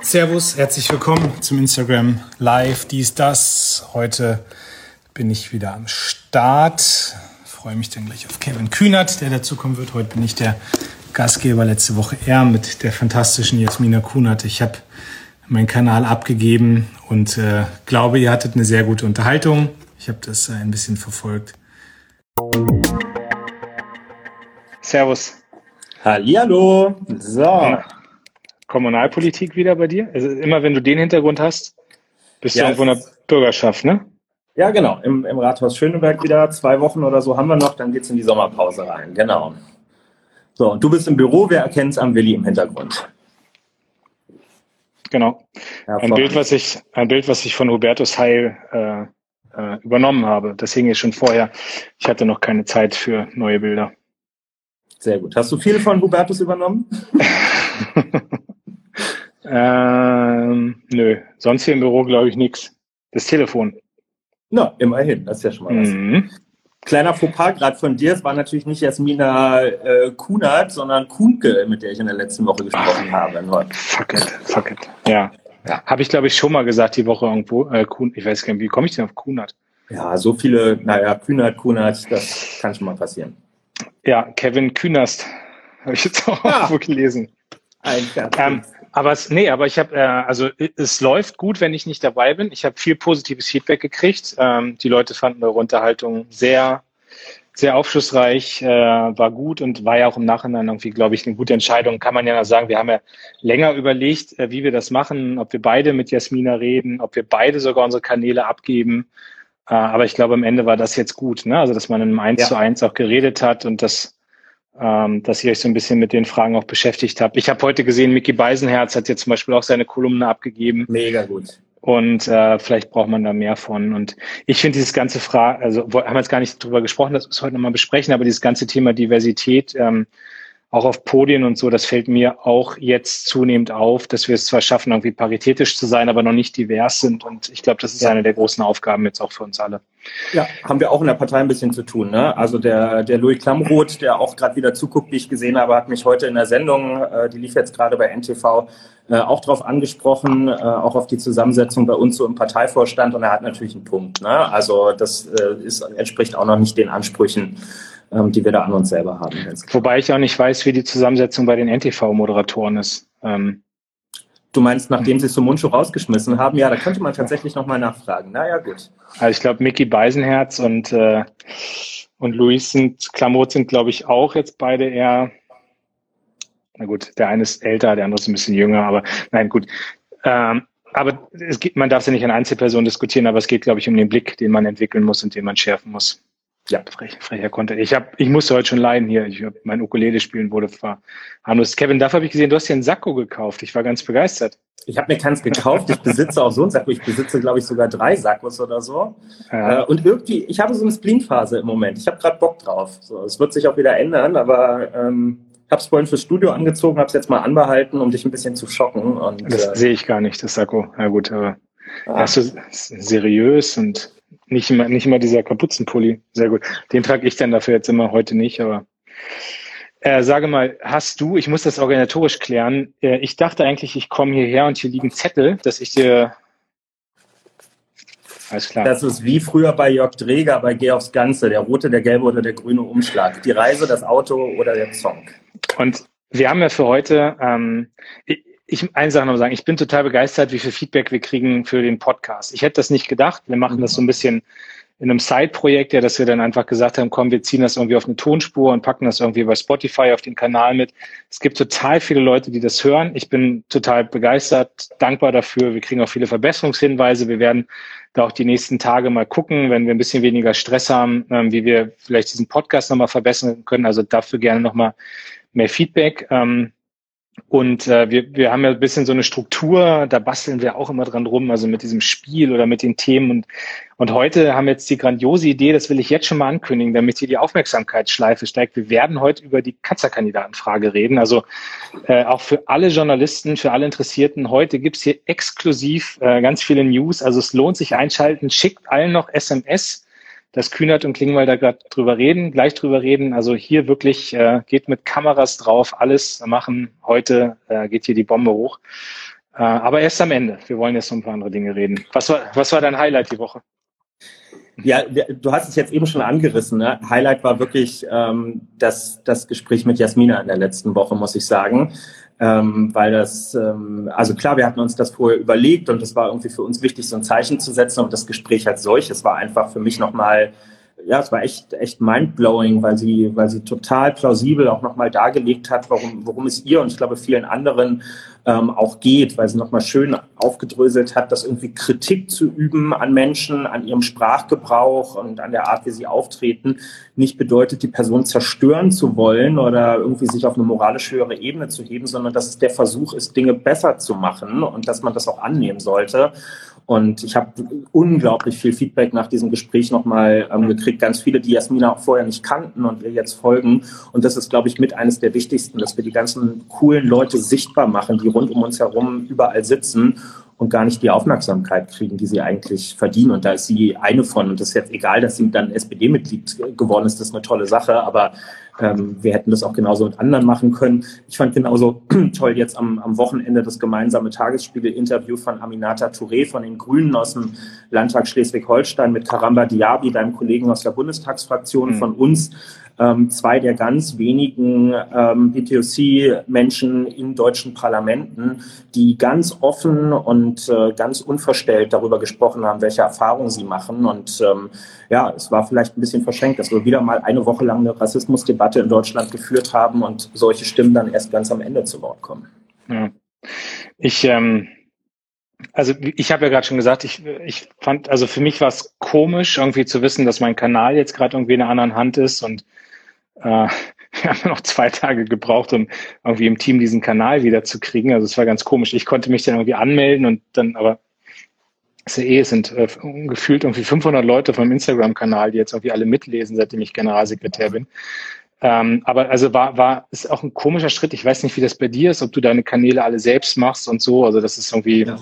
Servus, herzlich willkommen zum Instagram Live, dies, das. Heute bin ich wieder am Start. Ich freue mich dann gleich auf Kevin Kühnert, der dazu kommen wird. Heute bin ich der Gastgeber, letzte Woche er mit der fantastischen Jasmina Kunert. Ich habe meinen Kanal abgegeben und äh, glaube, ihr hattet eine sehr gute Unterhaltung. Ich habe das äh, ein bisschen verfolgt. Servus. Hallihallo. So. Kommunalpolitik wieder bei dir? Also immer wenn du den Hintergrund hast, bist ja, du irgendwo in der Bürgerschaft, ne? Ja, genau. Im, Im Rathaus Schöneberg wieder. Zwei Wochen oder so haben wir noch, dann geht es in die Sommerpause rein. Genau. So, und du bist im Büro, wir erkennen es am Willi im Hintergrund. Genau. Ein Bild, was ich, ein Bild, was ich von Hubertus Heil äh, äh, übernommen habe. Das hing ja schon vorher. Ich hatte noch keine Zeit für neue Bilder. Sehr gut. Hast du viel von Hubertus übernommen? Ähm, nö, sonst hier im Büro glaube ich nichts. Das Telefon. Na, immerhin, das ist ja schon mal was. Mhm. Kleiner Fauxpas gerade von dir, es war natürlich nicht Jasmina äh, Kunert, sondern Kuhnke, mit der ich in der letzten Woche gesprochen Ach, habe. Fuck it, fuck it. Ja. ja. Habe ich, glaube ich, schon mal gesagt die Woche irgendwo. Äh, Kuhn, ich weiß gar nicht, wie komme ich denn auf Kunert? Ja, so viele, naja, Kühnert, Kunert, das kann schon mal passieren. Ja, Kevin Künast habe ich jetzt auch ja. gelesen. Ein ähm, aber es, nee, aber ich habe, äh, also es läuft gut, wenn ich nicht dabei bin. Ich habe viel positives Feedback gekriegt. Ähm, die Leute fanden eure Unterhaltung sehr, sehr aufschlussreich, äh, war gut und war ja auch im Nachhinein irgendwie, glaube ich, eine gute Entscheidung. Kann man ja sagen, wir haben ja länger überlegt, äh, wie wir das machen, ob wir beide mit Jasmina reden, ob wir beide sogar unsere Kanäle abgeben. Äh, aber ich glaube, am Ende war das jetzt gut, ne? Also dass man einem Eins ja. zu eins auch geredet hat und das ähm, dass ihr euch so ein bisschen mit den Fragen auch beschäftigt habt. Ich habe heute gesehen, Mickey Beisenherz hat jetzt zum Beispiel auch seine Kolumne abgegeben. Mega gut. Und äh, vielleicht braucht man da mehr von. Und ich finde dieses ganze Frage, also haben wir jetzt gar nicht drüber gesprochen, das müssen wir heute nochmal besprechen, aber dieses ganze Thema Diversität, ähm, auch auf Podien und so, das fällt mir auch jetzt zunehmend auf, dass wir es zwar schaffen, irgendwie paritätisch zu sein, aber noch nicht divers sind. Und ich glaube, das ist ja. eine der großen Aufgaben jetzt auch für uns alle. Ja, haben wir auch in der Partei ein bisschen zu tun. Ne? Also der, der Louis Klamroth, der auch gerade wieder zuguckt, wie ich gesehen habe, hat mich heute in der Sendung, äh, die lief jetzt gerade bei NTV, äh, auch darauf angesprochen, äh, auch auf die Zusammensetzung bei uns so im Parteivorstand. Und er hat natürlich einen Punkt. Ne? Also das äh, ist, entspricht auch noch nicht den Ansprüchen, ähm, die wir da an uns selber haben. Wobei ich auch nicht weiß, wie die Zusammensetzung bei den NTV-Moderatoren ist. Ähm, Du meinst, nachdem sie Sumunchu rausgeschmissen haben? Ja, da könnte man tatsächlich nochmal nachfragen. Naja, gut. Also ich glaube, Mickey Beisenherz und, äh, und Luis sind, Klamot sind, glaube ich, auch jetzt beide eher, na gut, der eine ist älter, der andere ist ein bisschen jünger, aber nein, gut. Ähm, aber es geht, man darf ja nicht an Einzelpersonen diskutieren, aber es geht, glaube ich, um den Blick, den man entwickeln muss und den man schärfen muss. Ja, frech, frecher Content. Ich hab, ich musste heute schon leiden hier. Ich hab, mein Ukulele spielen wurde harmlos. Kevin, dafür habe ich gesehen, du hast hier einen Sakko gekauft. Ich war ganz begeistert. Ich habe mir keins gekauft. Ich besitze auch so einen Sakko. Ich besitze, glaube ich, sogar drei Sakkos oder so. Ja. Äh, und irgendwie, ich habe so eine Splintphase im Moment. Ich habe gerade Bock drauf. So, es wird sich auch wieder ändern, aber ähm, habe es vorhin fürs Studio angezogen, habe es jetzt mal anbehalten, um dich ein bisschen zu schocken. Und, das äh, sehe ich gar nicht, das Sakko. Na gut, aber ah. hast du seriös und nicht immer, nicht immer dieser Kapuzenpulli. Sehr gut. Den trage ich dann dafür jetzt immer heute nicht, aber äh, sage mal, hast du, ich muss das organisatorisch klären, äh, ich dachte eigentlich, ich komme hierher und hier liegen Zettel, dass ich dir alles klar. Das ist wie früher bei Jörg Dreger bei Geh aufs Ganze, der rote, der gelbe oder der grüne Umschlag. Die Reise, das Auto oder der Song. Und wir haben ja für heute, ähm, ich eine Sache noch sagen, ich bin total begeistert, wie viel Feedback wir kriegen für den Podcast. Ich hätte das nicht gedacht. Wir machen das so ein bisschen in einem Side-Projekt, ja, dass wir dann einfach gesagt haben, komm, wir ziehen das irgendwie auf eine Tonspur und packen das irgendwie bei Spotify auf den Kanal mit. Es gibt total viele Leute, die das hören. Ich bin total begeistert, dankbar dafür. Wir kriegen auch viele Verbesserungshinweise. Wir werden da auch die nächsten Tage mal gucken, wenn wir ein bisschen weniger Stress haben, ähm, wie wir vielleicht diesen Podcast nochmal verbessern können. Also dafür gerne nochmal mehr Feedback. Ähm, und äh, wir, wir haben ja ein bisschen so eine Struktur, da basteln wir auch immer dran rum, also mit diesem Spiel oder mit den Themen. Und, und heute haben wir jetzt die grandiose Idee, das will ich jetzt schon mal ankündigen, damit hier die Aufmerksamkeitsschleife steigt. Wir werden heute über die Kanzlerkandidatenfrage reden. Also äh, auch für alle Journalisten, für alle Interessierten, heute gibt's hier exklusiv äh, ganz viele News. Also es lohnt sich einschalten, schickt allen noch SMS dass Kühnert und Klingwald da gerade drüber reden, gleich drüber reden. Also hier wirklich äh, geht mit Kameras drauf, alles machen. Heute äh, geht hier die Bombe hoch. Äh, aber erst am Ende. Wir wollen jetzt noch ein paar andere Dinge reden. Was war, was war dein Highlight die Woche? Ja, du hast es jetzt eben schon angerissen. Ne? Highlight war wirklich ähm, das, das Gespräch mit Jasmina in der letzten Woche, muss ich sagen. Ähm, weil das, ähm, also klar, wir hatten uns das vorher überlegt und es war irgendwie für uns wichtig, so ein Zeichen zu setzen. Und das Gespräch als solches war einfach für mich nochmal ja, es war echt, echt mindblowing, weil sie, weil sie total plausibel auch nochmal dargelegt hat, warum, worum es ihr und ich glaube vielen anderen ähm, auch geht, weil sie nochmal schön aufgedröselt hat, dass irgendwie Kritik zu üben an Menschen, an ihrem Sprachgebrauch und an der Art, wie sie auftreten, nicht bedeutet, die Person zerstören zu wollen oder irgendwie sich auf eine moralisch höhere Ebene zu heben, sondern dass es der Versuch ist, Dinge besser zu machen und dass man das auch annehmen sollte. Und ich habe unglaublich viel Feedback nach diesem Gespräch nochmal ähm, gekriegt. Ganz viele, die Jasmina auch vorher nicht kannten und ihr jetzt folgen. Und das ist, glaube ich, mit eines der wichtigsten, dass wir die ganzen coolen Leute sichtbar machen, die rund um uns herum überall sitzen und gar nicht die Aufmerksamkeit kriegen, die sie eigentlich verdienen. Und da ist sie eine von. Und das ist jetzt egal, dass sie dann SPD-Mitglied geworden ist, das ist eine tolle Sache. Aber ähm, wir hätten das auch genauso mit anderen machen können. Ich fand genauso toll jetzt am, am Wochenende das gemeinsame Tagesspiegel-Interview von Aminata Touré von den Grünen aus dem Landtag Schleswig-Holstein mit Karamba Diaby, deinem Kollegen aus der Bundestagsfraktion mhm. von uns ähm, zwei der ganz wenigen ähm, BTOC-Menschen in deutschen Parlamenten, die ganz offen und äh, ganz unverstellt darüber gesprochen haben, welche Erfahrungen sie machen. Und ähm, ja, es war vielleicht ein bisschen verschenkt, dass wir wieder mal eine Woche lang eine Rassismusdebatte in Deutschland geführt haben und solche Stimmen dann erst ganz am Ende zu Wort kommen. Ja. Ich ähm also ich habe ja gerade schon gesagt, ich, ich fand, also für mich war es komisch, irgendwie zu wissen, dass mein Kanal jetzt gerade irgendwie in einer anderen Hand ist und äh, wir haben noch zwei Tage gebraucht, um irgendwie im Team diesen Kanal wieder zu kriegen. Also es war ganz komisch. Ich konnte mich dann irgendwie anmelden und dann aber es eh, sind äh, gefühlt irgendwie 500 Leute vom Instagram-Kanal, die jetzt irgendwie alle mitlesen, seitdem ich Generalsekretär bin. Ähm, aber also war, war, ist auch ein komischer Schritt. Ich weiß nicht, wie das bei dir ist, ob du deine Kanäle alle selbst machst und so. Also das ist irgendwie, ja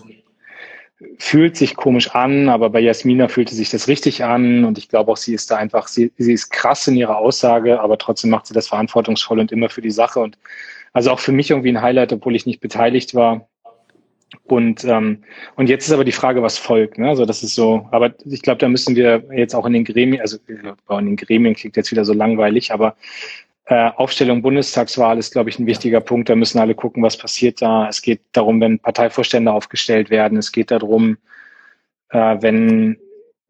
fühlt sich komisch an, aber bei Jasmina fühlte sich das richtig an und ich glaube auch, sie ist da einfach, sie, sie ist krass in ihrer Aussage, aber trotzdem macht sie das verantwortungsvoll und immer für die Sache und also auch für mich irgendwie ein Highlight, obwohl ich nicht beteiligt war. Und, ähm, und jetzt ist aber die Frage, was folgt. Ne? Also das ist so, aber ich glaube, da müssen wir jetzt auch in den Gremien, also in den Gremien klingt jetzt wieder so langweilig, aber äh, Aufstellung Bundestagswahl ist, glaube ich, ein wichtiger Punkt. Da müssen alle gucken, was passiert da. Es geht darum, wenn Parteivorstände aufgestellt werden. Es geht darum, äh, wenn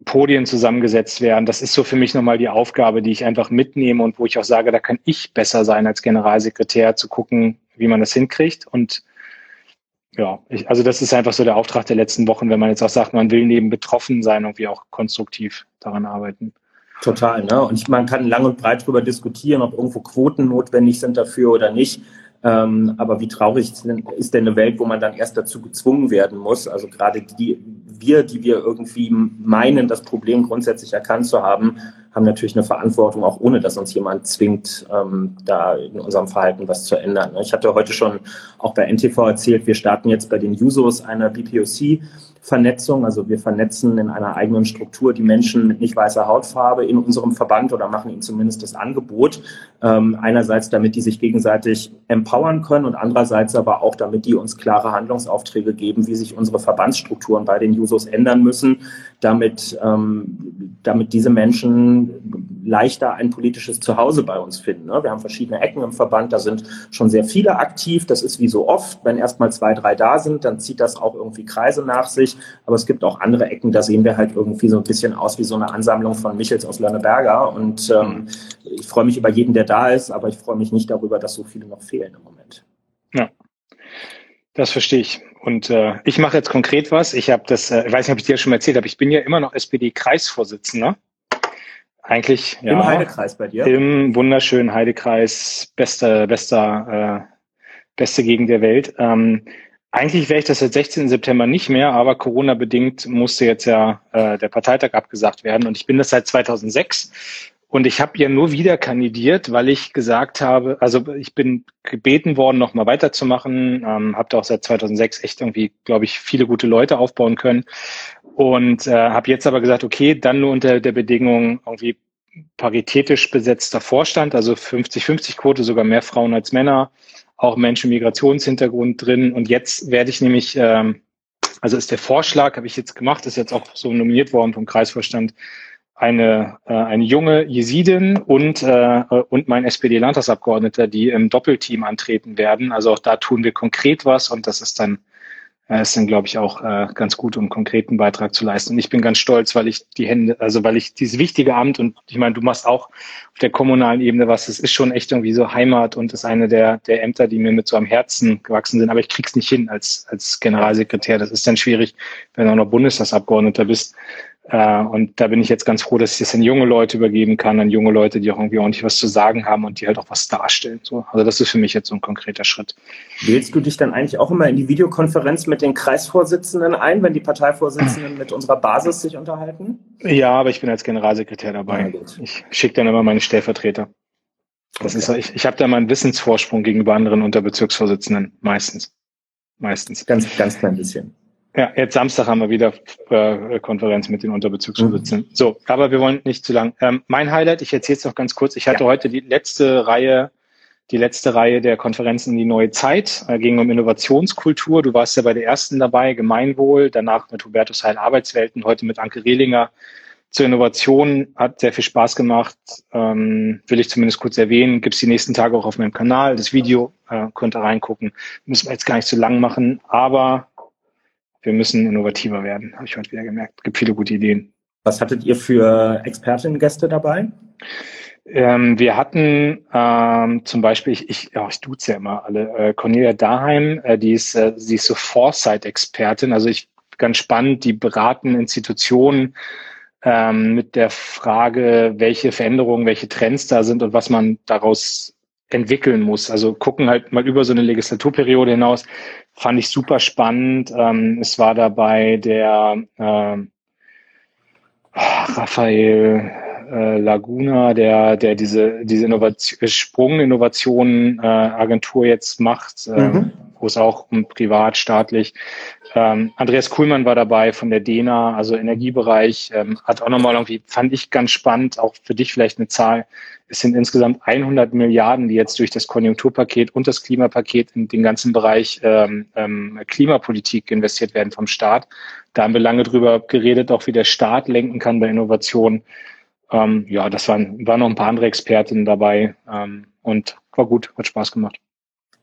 Podien zusammengesetzt werden. Das ist so für mich nochmal die Aufgabe, die ich einfach mitnehme und wo ich auch sage, da kann ich besser sein als Generalsekretär, zu gucken, wie man das hinkriegt. Und ja, ich, also das ist einfach so der Auftrag der letzten Wochen, wenn man jetzt auch sagt, man will neben betroffen sein, irgendwie auch konstruktiv daran arbeiten. Total, ne? Und ich, man kann lang und breit darüber diskutieren, ob irgendwo Quoten notwendig sind dafür oder nicht. Ähm, aber wie traurig ist denn eine Welt, wo man dann erst dazu gezwungen werden muss? Also gerade die, wir, die wir irgendwie meinen, das Problem grundsätzlich erkannt zu haben, haben natürlich eine Verantwortung, auch ohne dass uns jemand zwingt, ähm, da in unserem Verhalten was zu ändern. Ich hatte heute schon auch bei NTV erzählt, wir starten jetzt bei den Jusos einer BPOC Vernetzung. Also wir vernetzen in einer eigenen Struktur die Menschen mit nicht weißer Hautfarbe in unserem Verband oder machen ihnen zumindest das Angebot. Ähm, einerseits, damit die sich gegenseitig empowern können und andererseits aber auch, damit die uns klare Handlungsaufträge geben, wie sich unsere Verbandsstrukturen bei den Jusos ändern müssen, damit, ähm, damit diese Menschen leichter ein politisches Zuhause bei uns finden. Ne? Wir haben verschiedene Ecken im Verband, da sind schon sehr viele aktiv. Das ist wie so oft, wenn erstmal zwei, drei da sind, dann zieht das auch irgendwie Kreise nach sich. Aber es gibt auch andere Ecken, da sehen wir halt irgendwie so ein bisschen aus wie so eine Ansammlung von Michels aus Lönneberger. Und ähm, ich freue mich über jeden, der da ist, aber ich freue mich nicht darüber, dass so viele noch fehlen im Moment. Ja. Das verstehe ich. Und äh, ich mache jetzt konkret was. Ich habe das, äh, ich weiß nicht, ob ich dir schon mal erzählt habe, ich bin ja immer noch SPD-Kreisvorsitzender. Eigentlich, ja. Im Heidekreis bei dir? Im wunderschönen Heidekreis, bester, bester, äh, beste Gegend der Welt. Ähm, eigentlich wäre ich das seit 16. September nicht mehr, aber Corona-bedingt musste jetzt ja äh, der Parteitag abgesagt werden. Und ich bin das seit 2006 und ich habe ja nur wieder kandidiert, weil ich gesagt habe, also ich bin gebeten worden, nochmal weiterzumachen, ähm, habe da auch seit 2006 echt irgendwie, glaube ich, viele gute Leute aufbauen können. Und äh, habe jetzt aber gesagt, okay, dann nur unter der Bedingung irgendwie paritätisch besetzter Vorstand, also 50-50-Quote, sogar mehr Frauen als Männer, auch Menschen Migrationshintergrund drin. Und jetzt werde ich nämlich, ähm, also ist der Vorschlag, habe ich jetzt gemacht, ist jetzt auch so nominiert worden vom Kreisvorstand, eine, äh, eine junge Jesidin und, äh, und mein SPD-Landtagsabgeordneter, die im Doppelteam antreten werden. Also auch da tun wir konkret was und das ist dann äh, ist dann, glaube ich, auch äh, ganz gut, um einen konkreten Beitrag zu leisten. Und ich bin ganz stolz, weil ich die Hände, also weil ich dieses wichtige Amt und ich meine, du machst auch auf der kommunalen Ebene was, es ist schon echt irgendwie so Heimat und ist eine der, der Ämter, die mir mit so am Herzen gewachsen sind. Aber ich krieg's nicht hin als, als Generalsekretär. Das ist dann schwierig, wenn du auch noch Bundestagsabgeordneter bist. Äh, und da bin ich jetzt ganz froh, dass ich das an junge Leute übergeben kann, an junge Leute, die auch irgendwie ordentlich was zu sagen haben und die halt auch was darstellen. So, also das ist für mich jetzt so ein konkreter Schritt. Wählst du dich dann eigentlich auch immer in die Videokonferenz mit den Kreisvorsitzenden ein, wenn die Parteivorsitzenden mit unserer Basis sich unterhalten? Ja, aber ich bin als Generalsekretär dabei. Ja, ich schicke dann immer meine Stellvertreter. Das okay. ist, ich, ich habe da mal einen Wissensvorsprung gegenüber anderen Unterbezirksvorsitzenden, meistens. Meistens. Ganz, ganz klein bisschen. Ja, jetzt Samstag haben wir wieder äh, Konferenz mit den Unterbezirksvorsitzenden. Mhm. So, aber wir wollen nicht zu lang. Ähm, mein Highlight, ich erzähle es noch ganz kurz. Ich hatte ja. heute die letzte Reihe, die letzte Reihe der Konferenzen in die neue Zeit. Äh, ging um Innovationskultur. Du warst ja bei der ersten dabei, Gemeinwohl, danach mit Hubertus Heil Arbeitswelten, heute mit Anke Rehlinger zur Innovation. Hat sehr viel Spaß gemacht. Ähm, will ich zumindest kurz erwähnen. Gibt's die nächsten Tage auch auf meinem Kanal. Das Video äh, könnt ihr reingucken. Müssen wir jetzt gar nicht zu lang machen, aber wir müssen innovativer werden, habe ich heute wieder gemerkt. Es gibt viele gute Ideen. Was hattet ihr für Expertinnen-Gäste dabei? Ähm, wir hatten ähm, zum Beispiel, ich, ich, ja, ich duze ja immer alle, äh, Cornelia Daheim, äh, die ist, äh, sie ist so Foresight-Expertin, also ich ganz spannend, die beraten Institutionen ähm, mit der Frage, welche Veränderungen, welche Trends da sind und was man daraus entwickeln muss. Also gucken halt mal über so eine Legislaturperiode hinaus. Fand ich super spannend. Ähm, es war dabei der äh, Raphael äh, Laguna, der, der diese, diese Innovation, Sprung-Innovation äh, Agentur jetzt macht, äh, mhm. wo es auch um privat, staatlich. Ähm, Andreas Kuhlmann war dabei von der DENA, also Energiebereich, ähm, hat auch nochmal irgendwie, fand ich ganz spannend, auch für dich vielleicht eine Zahl, es sind insgesamt 100 Milliarden, die jetzt durch das Konjunkturpaket und das Klimapaket in den ganzen Bereich ähm, ähm, Klimapolitik investiert werden vom Staat. Da haben wir lange drüber geredet, auch wie der Staat lenken kann bei Innovationen. Ähm, ja, das waren, waren noch ein paar andere Expertinnen dabei ähm, und war gut, hat Spaß gemacht.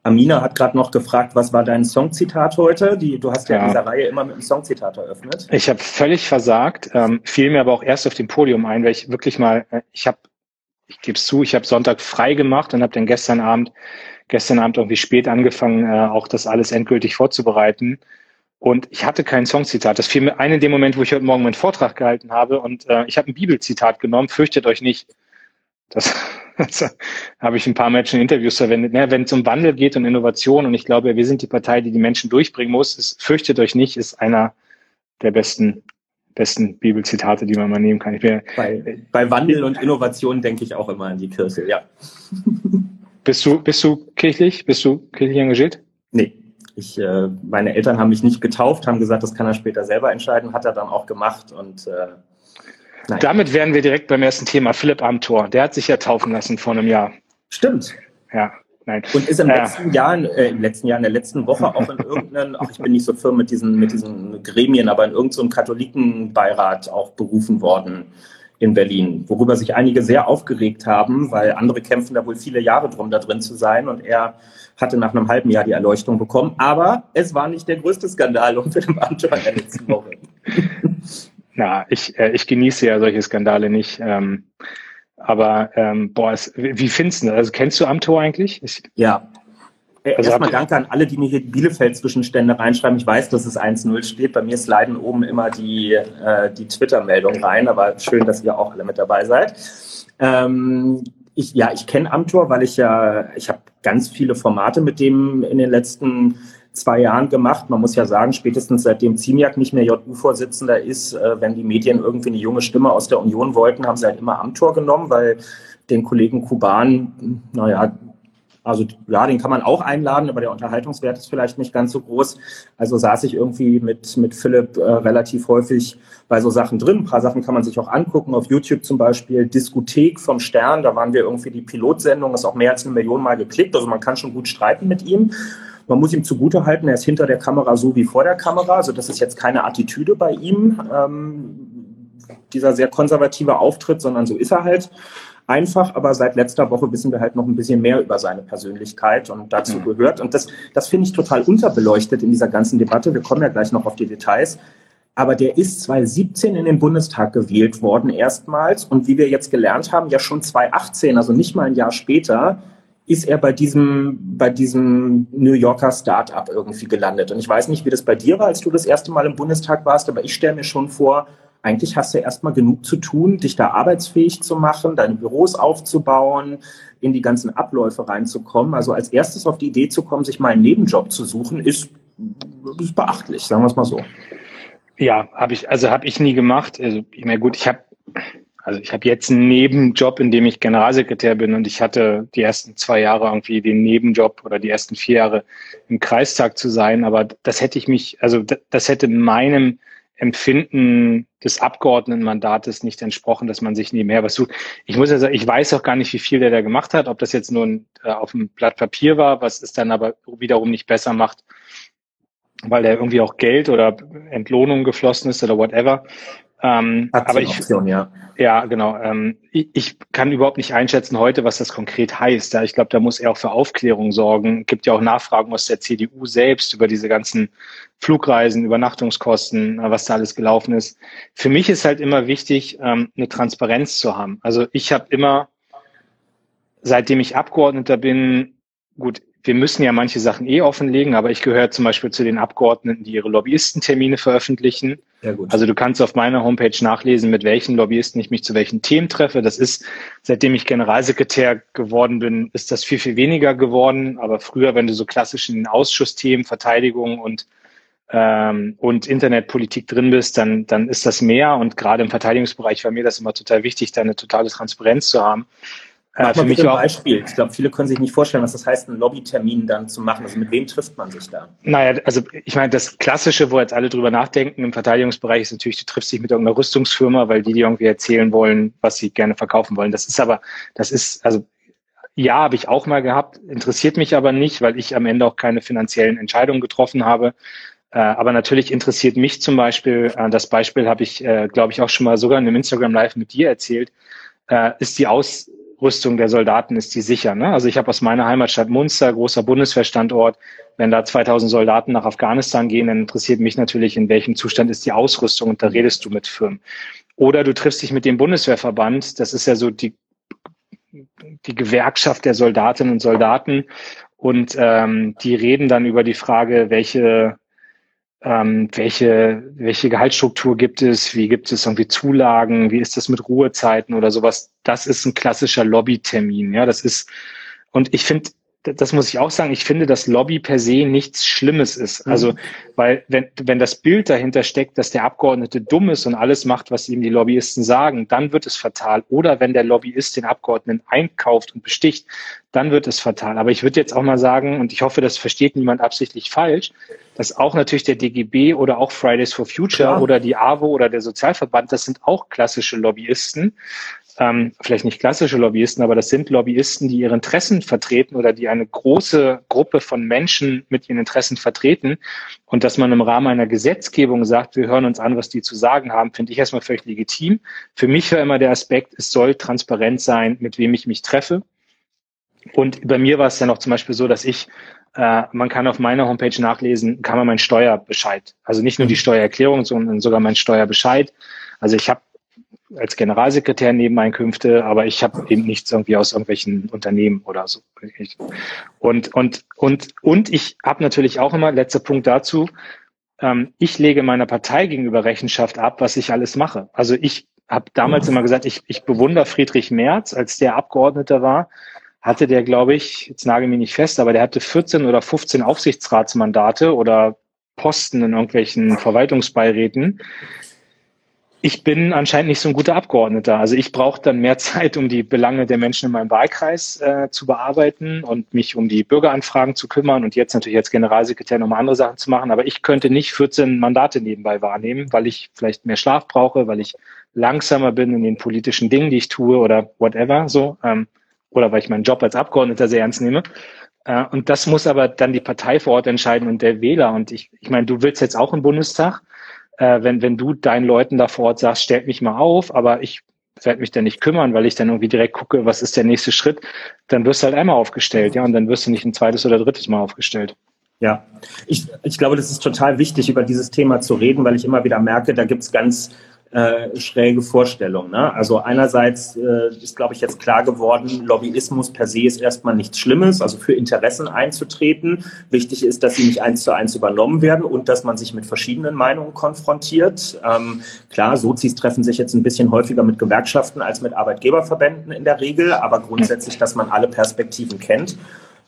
Amina hat gerade noch gefragt, was war dein Songzitat heute? Die, du hast ja, ja. in dieser Reihe immer mit einem Songzitat eröffnet. Ich habe völlig versagt, ähm, fiel mir aber auch erst auf dem Podium ein, weil ich wirklich mal, äh, ich habe ich gebe es zu, ich habe Sonntag frei gemacht und habe dann gestern Abend, gestern Abend irgendwie spät angefangen, äh, auch das alles endgültig vorzubereiten. Und ich hatte kein Songzitat. Das fiel mir ein in dem Moment, wo ich heute Morgen meinen Vortrag gehalten habe. Und äh, ich habe ein Bibelzitat genommen, fürchtet euch nicht. Das, das habe ich ein paar Menschen in Interviews verwendet. Ja, wenn es um Wandel geht und Innovation, und ich glaube, wir sind die Partei, die die Menschen durchbringen muss, ist, fürchtet euch nicht, ist einer der besten besten Bibelzitate, die man mal nehmen kann. bei, bei Wandel und Innovation denke ich auch immer an die Kirche, ja. Bist du, bist du kirchlich? Bist du kirchlich engagiert? Nee. Ich, äh, meine Eltern haben mich nicht getauft, haben gesagt, das kann er später selber entscheiden, hat er dann auch gemacht und äh, nein. Damit wären wir direkt beim ersten Thema. Philipp Amthor, der hat sich ja taufen lassen vor einem Jahr. Stimmt. Ja, Nein. Und ist im äh, letzten Jahr, äh, im letzten Jahr, in der letzten Woche auch in irgendeinem, ach, ich bin nicht so firm mit diesen, mit diesen Gremien, aber in irgendeinem so Katholikenbeirat auch berufen worden in Berlin, worüber sich einige sehr aufgeregt haben, weil andere kämpfen da wohl viele Jahre drum, da drin zu sein und er hatte nach einem halben Jahr die Erleuchtung bekommen, aber es war nicht der größte Skandal um Philipp Amthor in der letzten Woche. Na, ich, äh, ich genieße ja solche Skandale nicht. Ähm, aber ähm, boah, es, wie findest du das? Also kennst du Amtor eigentlich? Ich, ja. Äh, also Erstmal danke an alle, die mir hier die Bielefeld-Zwischenstände reinschreiben. Ich weiß, dass es 1-0 steht. Bei mir sliden oben immer die, äh, die Twitter-Meldung rein, aber schön, dass ihr auch alle mit dabei seid. Ähm, ich, ja, ich kenne Amtor, weil ich ja, ich habe ganz viele Formate mit dem in den letzten zwei Jahren gemacht. Man muss ja sagen, spätestens seitdem Ziemiak nicht mehr JU-Vorsitzender ist, äh, wenn die Medien irgendwie eine junge Stimme aus der Union wollten, haben sie halt immer Amtor genommen, weil den Kollegen Kuban, naja, Also ja, den kann man auch einladen, aber der Unterhaltungswert ist vielleicht nicht ganz so groß. Also saß ich irgendwie mit, mit Philipp äh, relativ häufig bei so Sachen drin. Ein paar Sachen kann man sich auch angucken, auf YouTube zum Beispiel. Diskothek vom Stern, da waren wir irgendwie die Pilotsendung, ist auch mehr als eine Million Mal geklickt. Also man kann schon gut streiten mit ihm. Man muss ihm zugutehalten, er ist hinter der Kamera so wie vor der Kamera. Also das ist jetzt keine Attitüde bei ihm, ähm, dieser sehr konservative Auftritt, sondern so ist er halt einfach. Aber seit letzter Woche wissen wir halt noch ein bisschen mehr über seine Persönlichkeit und dazu mhm. gehört. Und das, das finde ich total unterbeleuchtet in dieser ganzen Debatte. Wir kommen ja gleich noch auf die Details. Aber der ist 2017 in den Bundestag gewählt worden erstmals. Und wie wir jetzt gelernt haben, ja schon 2018, also nicht mal ein Jahr später, ist er bei diesem, bei diesem New Yorker Startup irgendwie gelandet. Und ich weiß nicht, wie das bei dir war, als du das erste Mal im Bundestag warst, aber ich stelle mir schon vor, eigentlich hast du erstmal genug zu tun, dich da arbeitsfähig zu machen, deine Büros aufzubauen, in die ganzen Abläufe reinzukommen. Also als erstes auf die Idee zu kommen, sich mal einen Nebenjob zu suchen, ist, ist beachtlich, sagen wir es mal so. Ja, habe ich, also habe ich nie gemacht. Also, ich meine, gut, ich habe also ich habe jetzt einen Nebenjob, in dem ich Generalsekretär bin und ich hatte die ersten zwei Jahre irgendwie den Nebenjob oder die ersten vier Jahre im Kreistag zu sein, aber das hätte ich mich, also das hätte meinem Empfinden des Abgeordnetenmandates nicht entsprochen, dass man sich nebenher was sucht. Ich muss ja sagen, ich weiß auch gar nicht, wie viel der da gemacht hat, ob das jetzt nur ein, äh, auf dem Blatt Papier war, was es dann aber wiederum nicht besser macht, weil der irgendwie auch Geld oder Entlohnung geflossen ist oder whatever. Ähm, aber ich, Option, ja. Ja, genau. Ähm, ich, ich, kann überhaupt nicht einschätzen heute, was das konkret heißt. Ja, ich glaube, da muss er auch für Aufklärung sorgen. Es gibt ja auch Nachfragen aus der CDU selbst über diese ganzen Flugreisen, Übernachtungskosten, äh, was da alles gelaufen ist. Für mich ist halt immer wichtig, ähm, eine Transparenz zu haben. Also ich habe immer, seitdem ich Abgeordneter bin, gut, wir müssen ja manche Sachen eh offenlegen, aber ich gehöre zum Beispiel zu den Abgeordneten, die ihre Lobbyistentermine veröffentlichen. Ja, gut. Also du kannst auf meiner Homepage nachlesen, mit welchen Lobbyisten ich mich zu welchen Themen treffe. Das ist, seitdem ich Generalsekretär geworden bin, ist das viel, viel weniger geworden. Aber früher, wenn du so klassisch in den Ausschussthemen, Verteidigung und ähm, und Internetpolitik drin bist, dann, dann ist das mehr. Und gerade im Verteidigungsbereich war mir das immer total wichtig, da eine totale Transparenz zu haben. Mach äh, für mich ein auch, Beispiel. Ich glaube, viele können sich nicht vorstellen, was das heißt, einen Lobbytermin dann zu machen. Also mit wem trifft man sich da? Naja, also ich meine, das Klassische, wo jetzt alle drüber nachdenken im Verteidigungsbereich, ist natürlich, du triffst dich mit irgendeiner Rüstungsfirma, weil die dir irgendwie erzählen wollen, was sie gerne verkaufen wollen. Das ist aber, das ist, also ja, habe ich auch mal gehabt, interessiert mich aber nicht, weil ich am Ende auch keine finanziellen Entscheidungen getroffen habe. Äh, aber natürlich interessiert mich zum Beispiel, äh, das Beispiel habe ich, glaube ich, auch schon mal sogar in einem Instagram Live mit dir erzählt, ist die Aus Rüstung der Soldaten ist die sicher. Ne? Also ich habe aus meiner Heimatstadt Munster, großer Bundeswehrstandort, wenn da 2000 Soldaten nach Afghanistan gehen, dann interessiert mich natürlich, in welchem Zustand ist die Ausrüstung und da redest du mit Firmen. Oder du triffst dich mit dem Bundeswehrverband, das ist ja so die, die Gewerkschaft der Soldatinnen und Soldaten und ähm, die reden dann über die Frage, welche ähm, welche, welche Gehaltsstruktur gibt es, wie gibt es irgendwie Zulagen, wie ist das mit Ruhezeiten oder sowas. Das ist ein klassischer Lobbytermin. Ja, das ist, und ich finde, das muss ich auch sagen, ich finde, dass Lobby per se nichts Schlimmes ist. Mhm. Also, weil wenn, wenn das Bild dahinter steckt, dass der Abgeordnete dumm ist und alles macht, was ihm die Lobbyisten sagen, dann wird es fatal. Oder wenn der Lobbyist den Abgeordneten einkauft und besticht, dann wird es fatal. Aber ich würde jetzt auch mal sagen, und ich hoffe, das versteht niemand absichtlich falsch, dass auch natürlich der DGB oder auch Fridays for Future Klar. oder die AWO oder der Sozialverband, das sind auch klassische Lobbyisten ähm, vielleicht nicht klassische Lobbyisten, aber das sind Lobbyisten, die ihre Interessen vertreten oder die eine große Gruppe von Menschen mit ihren Interessen vertreten. Und dass man im Rahmen einer Gesetzgebung sagt, wir hören uns an, was die zu sagen haben, finde ich erstmal völlig legitim. Für mich war immer der Aspekt, es soll transparent sein, mit wem ich mich treffe. Und bei mir war es ja noch zum Beispiel so, dass ich äh, man kann auf meiner Homepage nachlesen, kann man meinen Steuerbescheid. Also nicht nur die mhm. Steuererklärung, sondern sogar meinen Steuerbescheid. Also ich habe als Generalsekretär Nebeneinkünfte, aber ich habe eben nichts irgendwie aus irgendwelchen Unternehmen oder so. Und und und und ich habe natürlich auch immer letzter Punkt dazu. Ähm, ich lege meiner Partei gegenüber Rechenschaft ab, was ich alles mache. Also ich habe damals immer gesagt, ich, ich bewundere Friedrich Merz, als der Abgeordneter war, hatte der, glaube ich, jetzt nagel mich nicht fest, aber der hatte 14 oder 15 Aufsichtsratsmandate oder Posten in irgendwelchen Verwaltungsbeiräten ich bin anscheinend nicht so ein guter Abgeordneter. Also ich brauche dann mehr Zeit, um die Belange der Menschen in meinem Wahlkreis äh, zu bearbeiten und mich um die Bürgeranfragen zu kümmern und jetzt natürlich als Generalsekretär nochmal andere Sachen zu machen. Aber ich könnte nicht 14 Mandate nebenbei wahrnehmen, weil ich vielleicht mehr Schlaf brauche, weil ich langsamer bin in den politischen Dingen, die ich tue oder whatever so. Ähm, oder weil ich meinen Job als Abgeordneter sehr ernst nehme. Äh, und das muss aber dann die Partei vor Ort entscheiden und der Wähler. Und ich, ich meine, du willst jetzt auch im Bundestag äh, wenn, wenn du deinen Leuten da vor Ort sagst, stellt mich mal auf, aber ich werde mich da nicht kümmern, weil ich dann irgendwie direkt gucke, was ist der nächste Schritt, dann wirst du halt einmal aufgestellt, ja, und dann wirst du nicht ein zweites oder drittes Mal aufgestellt. Ja, ich, ich glaube, das ist total wichtig, über dieses Thema zu reden, weil ich immer wieder merke, da gibt es ganz äh, schräge Vorstellung. Ne? Also einerseits äh, ist, glaube ich, jetzt klar geworden, Lobbyismus per se ist erstmal nichts Schlimmes, also für Interessen einzutreten. Wichtig ist, dass sie nicht eins zu eins übernommen werden und dass man sich mit verschiedenen Meinungen konfrontiert. Ähm, klar, Sozis treffen sich jetzt ein bisschen häufiger mit Gewerkschaften als mit Arbeitgeberverbänden in der Regel, aber grundsätzlich, dass man alle Perspektiven kennt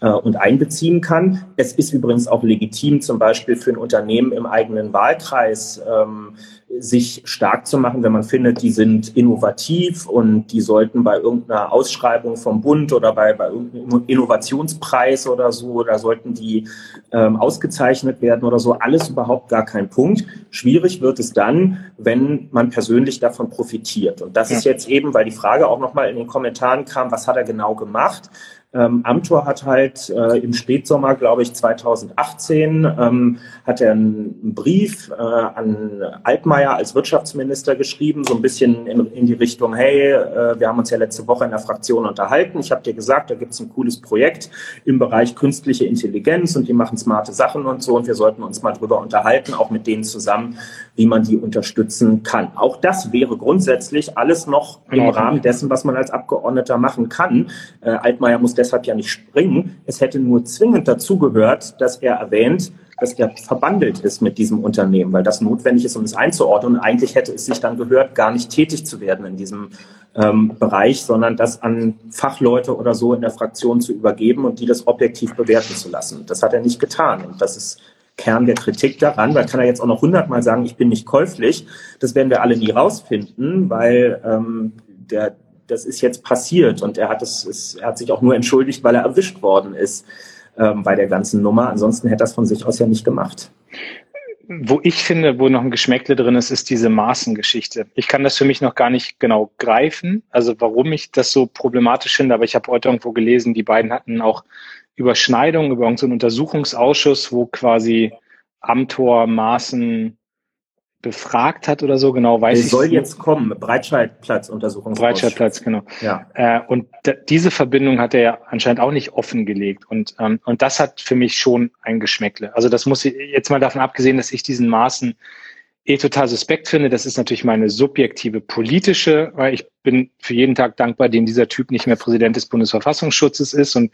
äh, und einbeziehen kann. Es ist übrigens auch legitim, zum Beispiel für ein Unternehmen im eigenen Wahlkreis ähm, sich stark zu machen, wenn man findet, die sind innovativ und die sollten bei irgendeiner Ausschreibung vom Bund oder bei, bei irgendeinem Innovationspreis oder so, da sollten die ähm, ausgezeichnet werden oder so. Alles überhaupt gar kein Punkt. Schwierig wird es dann, wenn man persönlich davon profitiert. Und das ja. ist jetzt eben, weil die Frage auch nochmal in den Kommentaren kam, was hat er genau gemacht? Ähm, Amtor hat halt äh, im Spätsommer, glaube ich, 2018, ähm, hat er einen Brief äh, an Altmaier als Wirtschaftsminister geschrieben, so ein bisschen in, in die Richtung, hey, äh, wir haben uns ja letzte Woche in der Fraktion unterhalten. Ich habe dir gesagt, da gibt es ein cooles Projekt im Bereich künstliche Intelligenz und die machen smarte Sachen und so und wir sollten uns mal drüber unterhalten, auch mit denen zusammen, wie man die unterstützen kann. Auch das wäre grundsätzlich alles noch im Rahmen dessen, was man als Abgeordneter machen kann. Äh, Altmaier muss deshalb ja nicht springen. Es hätte nur zwingend dazugehört, dass er erwähnt, dass er verbandelt ist mit diesem Unternehmen, weil das notwendig ist, um es einzuordnen. Und eigentlich hätte es sich dann gehört, gar nicht tätig zu werden in diesem ähm, Bereich, sondern das an Fachleute oder so in der Fraktion zu übergeben und die das objektiv bewerten zu lassen. Das hat er nicht getan. Und das ist Kern der Kritik daran, weil kann er jetzt auch noch hundertmal sagen, ich bin nicht käuflich. Das werden wir alle nie rausfinden, weil ähm, der, das ist jetzt passiert und er hat es, es, er hat sich auch nur entschuldigt, weil er erwischt worden ist ähm, bei der ganzen Nummer. Ansonsten hätte er es von sich aus ja nicht gemacht. Wo ich finde, wo noch ein Geschmäckle drin ist, ist diese Maßengeschichte. Ich kann das für mich noch gar nicht genau greifen, also warum ich das so problematisch finde, aber ich habe heute irgendwo gelesen, die beiden hatten auch Überschneidungen über irgendeinen Untersuchungsausschuss, wo quasi Amtor Maßen befragt hat oder so, genau weiß ich. soll jetzt kommen, Breitscheidplatz Untersuchungsausschuss. Breitscheidplatz, genau. Ja. Äh, und diese Verbindung hat er ja anscheinend auch nicht offengelegt und ähm, und das hat für mich schon ein Geschmäckle. Also das muss ich jetzt mal davon abgesehen, dass ich diesen Maßen eh total suspekt finde. Das ist natürlich meine subjektive politische, weil ich bin für jeden Tag dankbar, den dieser Typ nicht mehr Präsident des Bundesverfassungsschutzes ist und,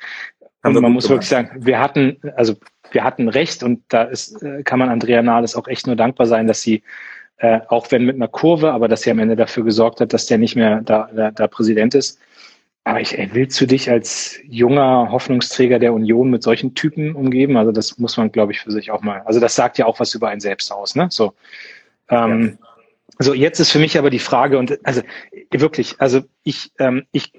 und man muss gemacht. wirklich sagen, wir hatten, also wir hatten recht und da ist, äh, kann man Andrea Nahles auch echt nur dankbar sein, dass sie, äh, auch wenn mit einer Kurve, aber dass sie am Ende dafür gesorgt hat, dass der nicht mehr da, da, da Präsident ist. Aber ich, ey, willst du dich als junger Hoffnungsträger der Union mit solchen Typen umgeben? Also das muss man, glaube ich, für sich auch mal. Also das sagt ja auch was über einen selbst aus, ne? So. Ähm, ja. So, jetzt ist für mich aber die Frage, und also wirklich, also ich, ähm, ich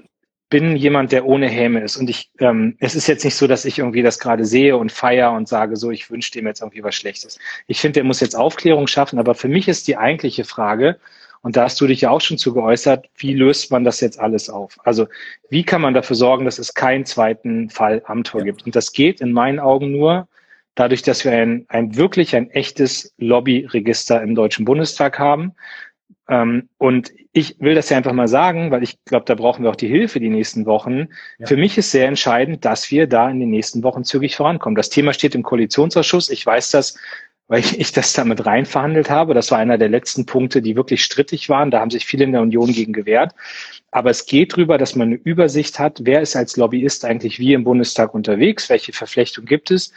bin jemand, der ohne Häme ist. Und ich, ähm, es ist jetzt nicht so, dass ich irgendwie das gerade sehe und feier und sage, so, ich wünsche dem jetzt irgendwie was Schlechtes. Ich finde, der muss jetzt Aufklärung schaffen, aber für mich ist die eigentliche Frage, und da hast du dich ja auch schon zu geäußert, wie löst man das jetzt alles auf? Also wie kann man dafür sorgen, dass es keinen zweiten Fall am Tor gibt? Und das geht in meinen Augen nur dadurch, dass wir ein, ein wirklich ein echtes Lobbyregister im Deutschen Bundestag haben, ähm, und ich will das ja einfach mal sagen, weil ich glaube, da brauchen wir auch die Hilfe die nächsten Wochen. Ja. Für mich ist sehr entscheidend, dass wir da in den nächsten Wochen zügig vorankommen. Das Thema steht im Koalitionsausschuss. Ich weiß das, weil ich das damit rein verhandelt habe. Das war einer der letzten Punkte, die wirklich strittig waren. Da haben sich viele in der Union gegen gewehrt. Aber es geht darüber, dass man eine Übersicht hat, wer ist als Lobbyist eigentlich wie im Bundestag unterwegs, welche Verflechtung gibt es.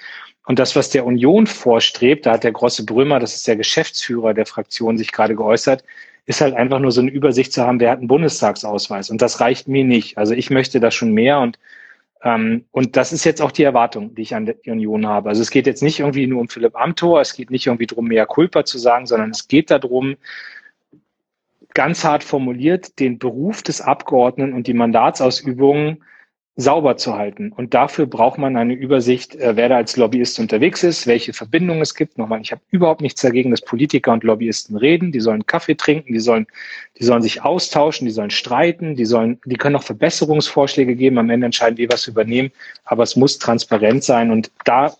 Und das, was der Union vorstrebt, da hat der Grosse Brömer, das ist der Geschäftsführer der Fraktion, sich gerade geäußert, ist halt einfach nur so eine Übersicht zu haben, wer hat einen Bundestagsausweis. Und das reicht mir nicht. Also ich möchte da schon mehr und ähm, und das ist jetzt auch die Erwartung, die ich an die Union habe. Also es geht jetzt nicht irgendwie nur um Philipp Amthor, es geht nicht irgendwie darum, mehr Culpa zu sagen, sondern es geht darum, ganz hart formuliert, den Beruf des Abgeordneten und die Mandatsausübung sauber zu halten. Und dafür braucht man eine Übersicht, äh, wer da als Lobbyist unterwegs ist, welche Verbindungen es gibt. Nochmal, ich habe überhaupt nichts dagegen, dass Politiker und Lobbyisten reden. Die sollen Kaffee trinken, die sollen, die sollen sich austauschen, die sollen streiten, die sollen, die können auch Verbesserungsvorschläge geben. Am Ende entscheiden wir, was übernehmen. Aber es muss transparent sein. Und da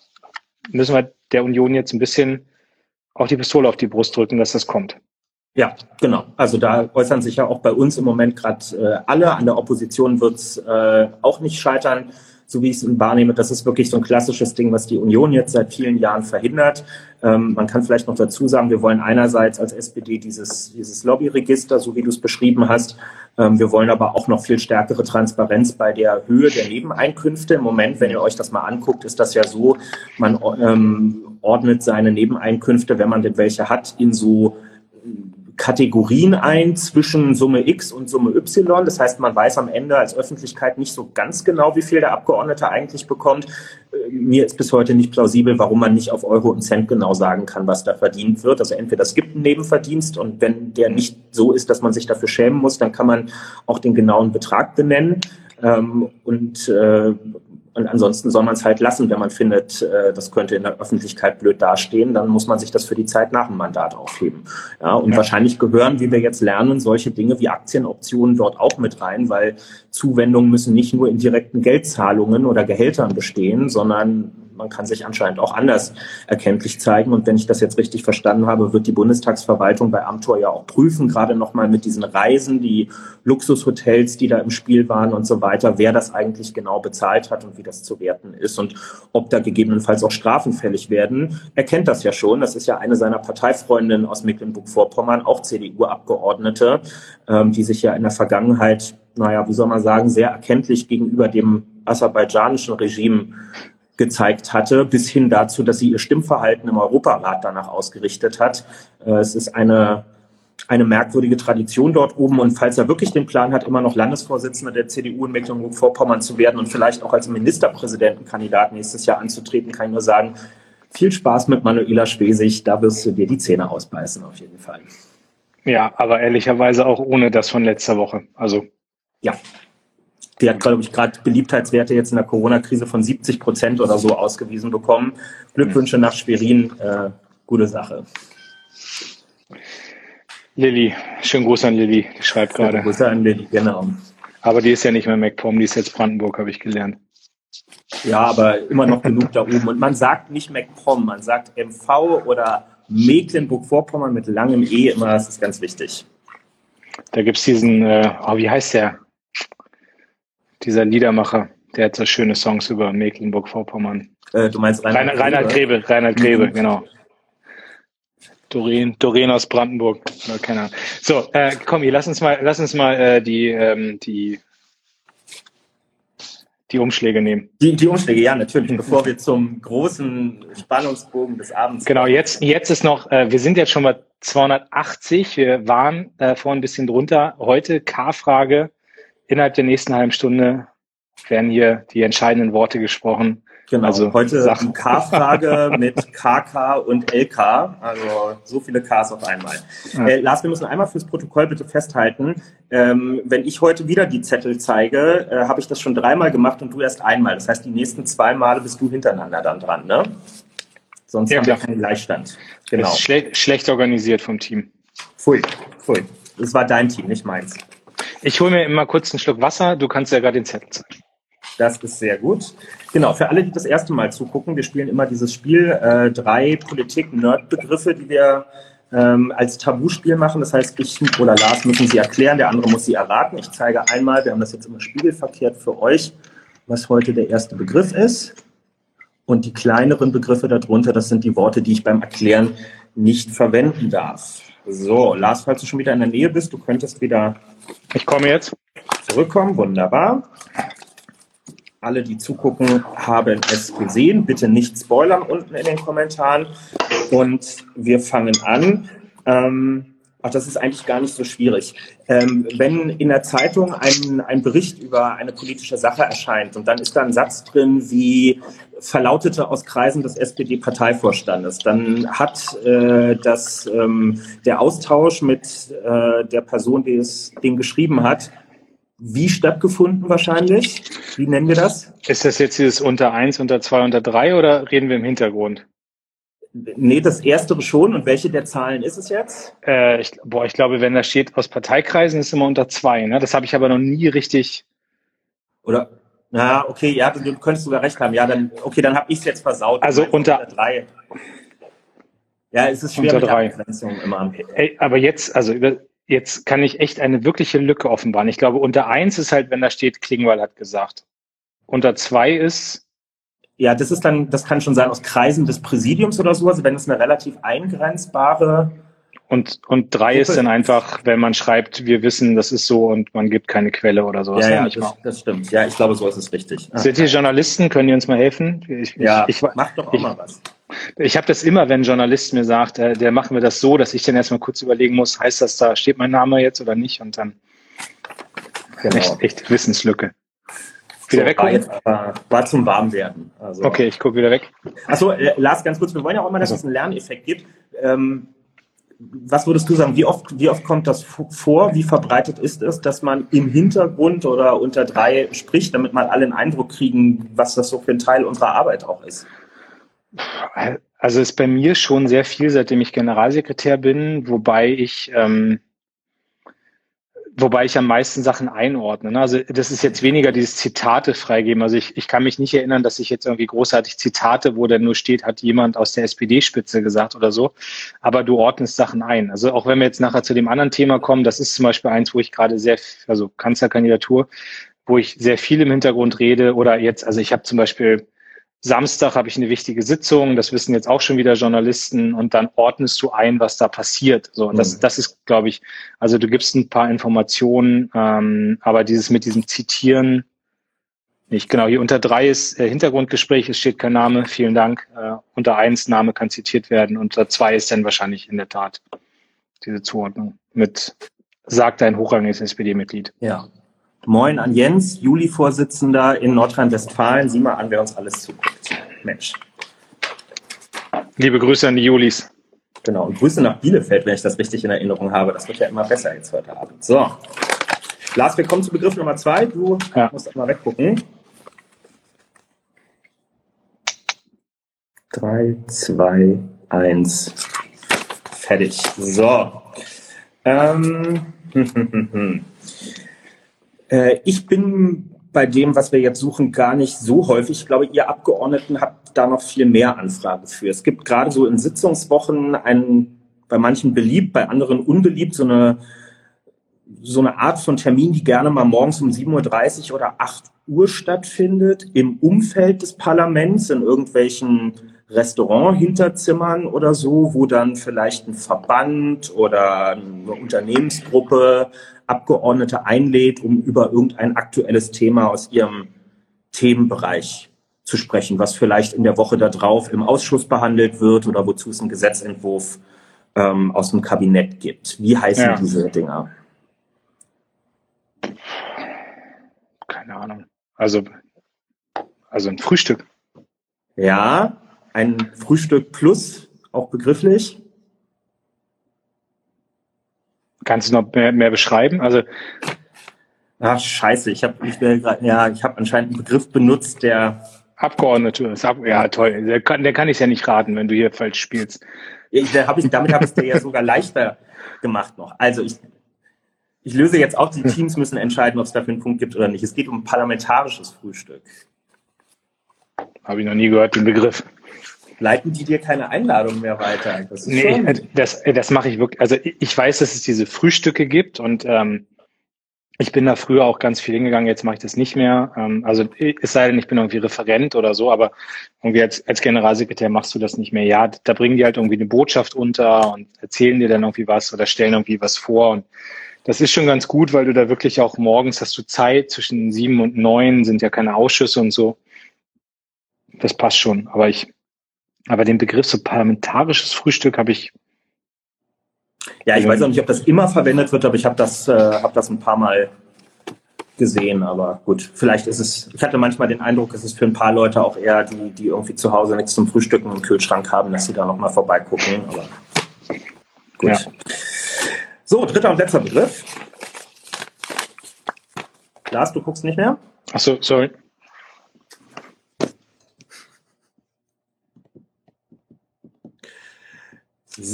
müssen wir der Union jetzt ein bisschen auch die Pistole auf die Brust drücken, dass das kommt. Ja, genau. Also da äußern sich ja auch bei uns im Moment gerade äh, alle. An der Opposition wird es äh, auch nicht scheitern, so wie ich es wahrnehme. Das ist wirklich so ein klassisches Ding, was die Union jetzt seit vielen Jahren verhindert. Ähm, man kann vielleicht noch dazu sagen, wir wollen einerseits als SPD dieses, dieses Lobbyregister, so wie du es beschrieben hast. Ähm, wir wollen aber auch noch viel stärkere Transparenz bei der Höhe der Nebeneinkünfte. Im Moment, wenn ihr euch das mal anguckt, ist das ja so, man ähm, ordnet seine Nebeneinkünfte, wenn man denn welche hat, in so Kategorien ein zwischen Summe X und Summe Y. Das heißt, man weiß am Ende als Öffentlichkeit nicht so ganz genau, wie viel der Abgeordnete eigentlich bekommt. Äh, mir ist bis heute nicht plausibel, warum man nicht auf Euro und Cent genau sagen kann, was da verdient wird. Also entweder es gibt einen Nebenverdienst und wenn der nicht so ist, dass man sich dafür schämen muss, dann kann man auch den genauen Betrag benennen. Ähm, und äh, und ansonsten soll man es halt lassen, wenn man findet, äh, das könnte in der Öffentlichkeit blöd dastehen, dann muss man sich das für die Zeit nach dem Mandat aufheben. Ja, und ja. wahrscheinlich gehören, wie wir jetzt lernen, solche Dinge wie Aktienoptionen dort auch mit rein, weil Zuwendungen müssen nicht nur in direkten Geldzahlungen oder Gehältern bestehen, sondern man kann sich anscheinend auch anders erkenntlich zeigen. Und wenn ich das jetzt richtig verstanden habe, wird die Bundestagsverwaltung bei Amtor ja auch prüfen, gerade nochmal mit diesen Reisen, die Luxushotels, die da im Spiel waren und so weiter, wer das eigentlich genau bezahlt hat und wie das zu werten ist und ob da gegebenenfalls auch Strafen fällig werden. Er kennt das ja schon. Das ist ja eine seiner Parteifreundinnen aus Mecklenburg-Vorpommern, auch CDU-Abgeordnete, ähm, die sich ja in der Vergangenheit naja, wie soll man sagen, sehr erkenntlich gegenüber dem aserbaidschanischen Regime gezeigt hatte, bis hin dazu, dass sie ihr Stimmverhalten im Europarat danach ausgerichtet hat. Äh, es ist eine, eine merkwürdige Tradition dort oben. Und falls er wirklich den Plan hat, immer noch Landesvorsitzender der CDU in Mecklenburg-Vorpommern zu werden und vielleicht auch als Ministerpräsidentenkandidat nächstes Jahr anzutreten, kann ich nur sagen, viel Spaß mit Manuela Schwesig. Da wirst du dir die Zähne ausbeißen, auf jeden Fall. Ja, aber ehrlicherweise auch ohne das von letzter Woche. Also. Ja, die hat, glaube ich, gerade Beliebtheitswerte jetzt in der Corona-Krise von 70 Prozent oder so ausgewiesen bekommen. Glückwünsche nach Schwerin, äh, gute Sache. Lilly, schönen Gruß an Lilly, die schreibt gerade. Grüße an Lilly, genau. Aber die ist ja nicht mehr MacPom, die ist jetzt Brandenburg, habe ich gelernt. Ja, aber immer noch genug da oben. Und man sagt nicht MacPom, man sagt MV oder Mecklenburg-Vorpommern mit langem E immer, das ist ganz wichtig. Da gibt es diesen, äh, oh, wie heißt der? Dieser Liedermacher, der hat so schöne Songs über Mecklenburg-Vorpommern. Äh, du meinst Reinhard, Reinhard Grebe? Reinhard Grebe, mhm. genau. Doreen, Doreen aus Brandenburg. Keine Ahnung. So, äh, komm, hier, lass uns mal, lass uns mal äh, die, ähm, die, die Umschläge nehmen. Die, die Umschläge, ja, natürlich. Bevor wir zum großen Spannungsbogen des Abends Genau, jetzt, jetzt ist noch, äh, wir sind jetzt schon bei 280. Wir waren äh, vorhin ein bisschen drunter. Heute K-Frage innerhalb der nächsten halben Stunde werden hier die entscheidenden Worte gesprochen. Genau, also heute Sachen. K-Frage mit KK und LK, also so viele Ks auf einmal. Ja. Äh, Lars, wir müssen einmal fürs Protokoll bitte festhalten, ähm, wenn ich heute wieder die Zettel zeige, äh, habe ich das schon dreimal gemacht und du erst einmal. Das heißt, die nächsten zwei Male bist du hintereinander dann dran, ne? Sonst ja, haben wir keinen Gleichstand. Genau. Schle schlecht organisiert vom Team. Pfui, pfui. Das war dein Team, nicht meins. Ich hole mir immer kurz einen Schluck Wasser. Du kannst ja gerade den Zettel zeigen. Das ist sehr gut. Genau, für alle, die das erste Mal zugucken, wir spielen immer dieses Spiel, äh, drei Politik-Nerd-Begriffe, die wir ähm, als Tabuspiel machen. Das heißt, ich oder Lars müssen sie erklären, der andere muss sie erraten. Ich zeige einmal, wir haben das jetzt immer spiegelverkehrt für euch, was heute der erste Begriff ist. Und die kleineren Begriffe darunter, das sind die Worte, die ich beim Erklären nicht verwenden darf. So, Lars, falls du schon wieder in der Nähe bist, du könntest wieder. Ich komme jetzt. Zurückkommen, wunderbar. Alle, die zugucken, haben es gesehen. Bitte nicht spoilern unten in den Kommentaren. Und wir fangen an. Ähm, Ach, das ist eigentlich gar nicht so schwierig. Ähm, wenn in der Zeitung ein, ein Bericht über eine politische Sache erscheint und dann ist da ein Satz drin wie verlautete aus Kreisen des SPD-Parteivorstandes, dann hat äh, das, ähm, der Austausch mit äh, der Person, die es den geschrieben hat, wie stattgefunden wahrscheinlich? Wie nennen wir das? Ist das jetzt dieses unter eins, unter zwei, unter drei oder reden wir im Hintergrund? Nee, das erstere schon. Und welche der Zahlen ist es jetzt? Äh, ich, boah, ich glaube, wenn da steht aus Parteikreisen, ist es immer unter zwei. Ne? Das habe ich aber noch nie richtig. Oder, na, okay, ja, du, du könntest sogar recht haben. Ja, dann, okay, dann habe ich es jetzt versaut. Also unter, unter drei. Ja, es ist schwer unter drei. Immer. Ey, aber jetzt, also jetzt kann ich echt eine wirkliche Lücke offenbaren. Ich glaube, unter eins ist halt, wenn da steht, Klingwall hat gesagt. Unter zwei ist ja, das ist dann, das kann schon sein aus Kreisen des Präsidiums oder so, also wenn es eine relativ eingrenzbare und, und drei Gruppe ist dann einfach, wenn man schreibt, wir wissen, das ist so und man gibt keine Quelle oder sowas. Ja, ja das, das, stimmt. Ja, ich glaube, so ist es richtig. Ah. Sind hier Journalisten? Können die uns mal helfen? Ich, ja, ich, ich, mach doch auch ich, mal was. Ich habe das immer, wenn ein Journalist mir sagt, äh, der machen wir das so, dass ich dann erstmal kurz überlegen muss, heißt das da, steht mein Name jetzt oder nicht? Und dann genau. echt, echt Wissenslücke. Wieder so. War, jetzt, war, war zum Warmwerden. Also, okay, ich gucke wieder weg. Achso, äh, Lars, ganz kurz, wir wollen ja auch mal, dass also. es einen Lerneffekt gibt. Ähm, was würdest du sagen, wie oft, wie oft kommt das vor? Wie verbreitet ist es, dass man im Hintergrund oder unter drei spricht, damit man alle einen Eindruck kriegen, was das so für ein Teil unserer Arbeit auch ist? Also ist bei mir schon sehr viel, seitdem ich Generalsekretär bin, wobei ich ähm, Wobei ich am meisten Sachen einordne. Ne? Also das ist jetzt weniger dieses Zitate freigeben. Also ich, ich kann mich nicht erinnern, dass ich jetzt irgendwie großartig Zitate, wo dann nur steht, hat jemand aus der SPD-Spitze gesagt oder so. Aber du ordnest Sachen ein. Also auch wenn wir jetzt nachher zu dem anderen Thema kommen, das ist zum Beispiel eins, wo ich gerade sehr, also Kanzlerkandidatur, wo ich sehr viel im Hintergrund rede oder jetzt, also ich habe zum Beispiel Samstag habe ich eine wichtige Sitzung, das wissen jetzt auch schon wieder Journalisten und dann ordnest du ein, was da passiert. So, und das, mhm. das ist, glaube ich, also du gibst ein paar Informationen, ähm, aber dieses mit diesem Zitieren, nicht genau, hier unter drei ist äh, Hintergrundgespräch, es steht kein Name, vielen Dank. Äh, unter eins Name kann zitiert werden, unter zwei ist dann wahrscheinlich in der Tat diese Zuordnung mit sagt ein hochrangiges SPD-Mitglied. Ja, Moin an Jens, Juli-Vorsitzender in Nordrhein-Westfalen. Sieh mal an, wer uns alles zuguckt. Mensch. Liebe Grüße an die Julis. Genau, und Grüße nach Bielefeld, wenn ich das richtig in Erinnerung habe. Das wird ja immer besser jetzt heute Abend. So. Lars, wir kommen zu Begriff Nummer zwei. Du ja. musst einmal weggucken. Drei, zwei, eins. Fertig. So. Ähm. Äh, ich bin bei dem, was wir jetzt suchen, gar nicht so häufig. Ich glaube, ihr Abgeordneten habt da noch viel mehr Anfragen für. Es gibt gerade so in Sitzungswochen einen, bei manchen beliebt, bei anderen unbeliebt, so eine, so eine Art von Termin, die gerne mal morgens um 7.30 Uhr oder 8 Uhr stattfindet, im Umfeld des Parlaments, in irgendwelchen Restaurant-Hinterzimmern oder so, wo dann vielleicht ein Verband oder eine Unternehmensgruppe Abgeordnete einlädt, um über irgendein aktuelles Thema aus ihrem Themenbereich zu sprechen, was vielleicht in der Woche darauf im Ausschuss behandelt wird oder wozu es einen Gesetzentwurf ähm, aus dem Kabinett gibt. Wie heißen ja. diese Dinger? Keine Ahnung. Also, also ein Frühstück. Ja, ein Frühstück plus, auch begrifflich. Kannst du noch mehr, mehr beschreiben? Also Ach, scheiße, ich habe ich ja, ich habe anscheinend einen Begriff benutzt, der Abgeordnete ist. Ab, ja, toll. Der kann, der kann ich ja nicht raten, wenn du hier falsch spielst. Ich, hab ich, damit habe ich es dir ja sogar leichter gemacht noch. Also ich, ich löse jetzt auch, die Teams müssen entscheiden, ob es dafür einen Punkt gibt oder nicht. Es geht um parlamentarisches Frühstück. Habe ich noch nie gehört, den Begriff leiten die dir keine Einladung mehr weiter. Das nee, schon... Das, das mache ich wirklich. Also ich weiß, dass es diese Frühstücke gibt und ähm, ich bin da früher auch ganz viel hingegangen, jetzt mache ich das nicht mehr. Ähm, also es sei denn, ich bin irgendwie Referent oder so, aber irgendwie als, als Generalsekretär machst du das nicht mehr. Ja, da bringen die halt irgendwie eine Botschaft unter und erzählen dir dann irgendwie was oder stellen irgendwie was vor. Und das ist schon ganz gut, weil du da wirklich auch morgens hast du Zeit, zwischen sieben und neun sind ja keine Ausschüsse und so. Das passt schon. Aber ich aber den Begriff so parlamentarisches Frühstück habe ich. Ja, ich weiß auch nicht, ob das immer verwendet wird, aber ich habe das, äh, hab das ein paar Mal gesehen, aber gut, vielleicht ist es, ich hatte manchmal den Eindruck, es ist für ein paar Leute auch eher, die, die irgendwie zu Hause nichts zum Frühstücken im Kühlschrank haben, dass sie da nochmal vorbeigucken, aber gut. Ja. So, dritter und letzter Begriff. Lars, du guckst nicht mehr? Achso, sorry.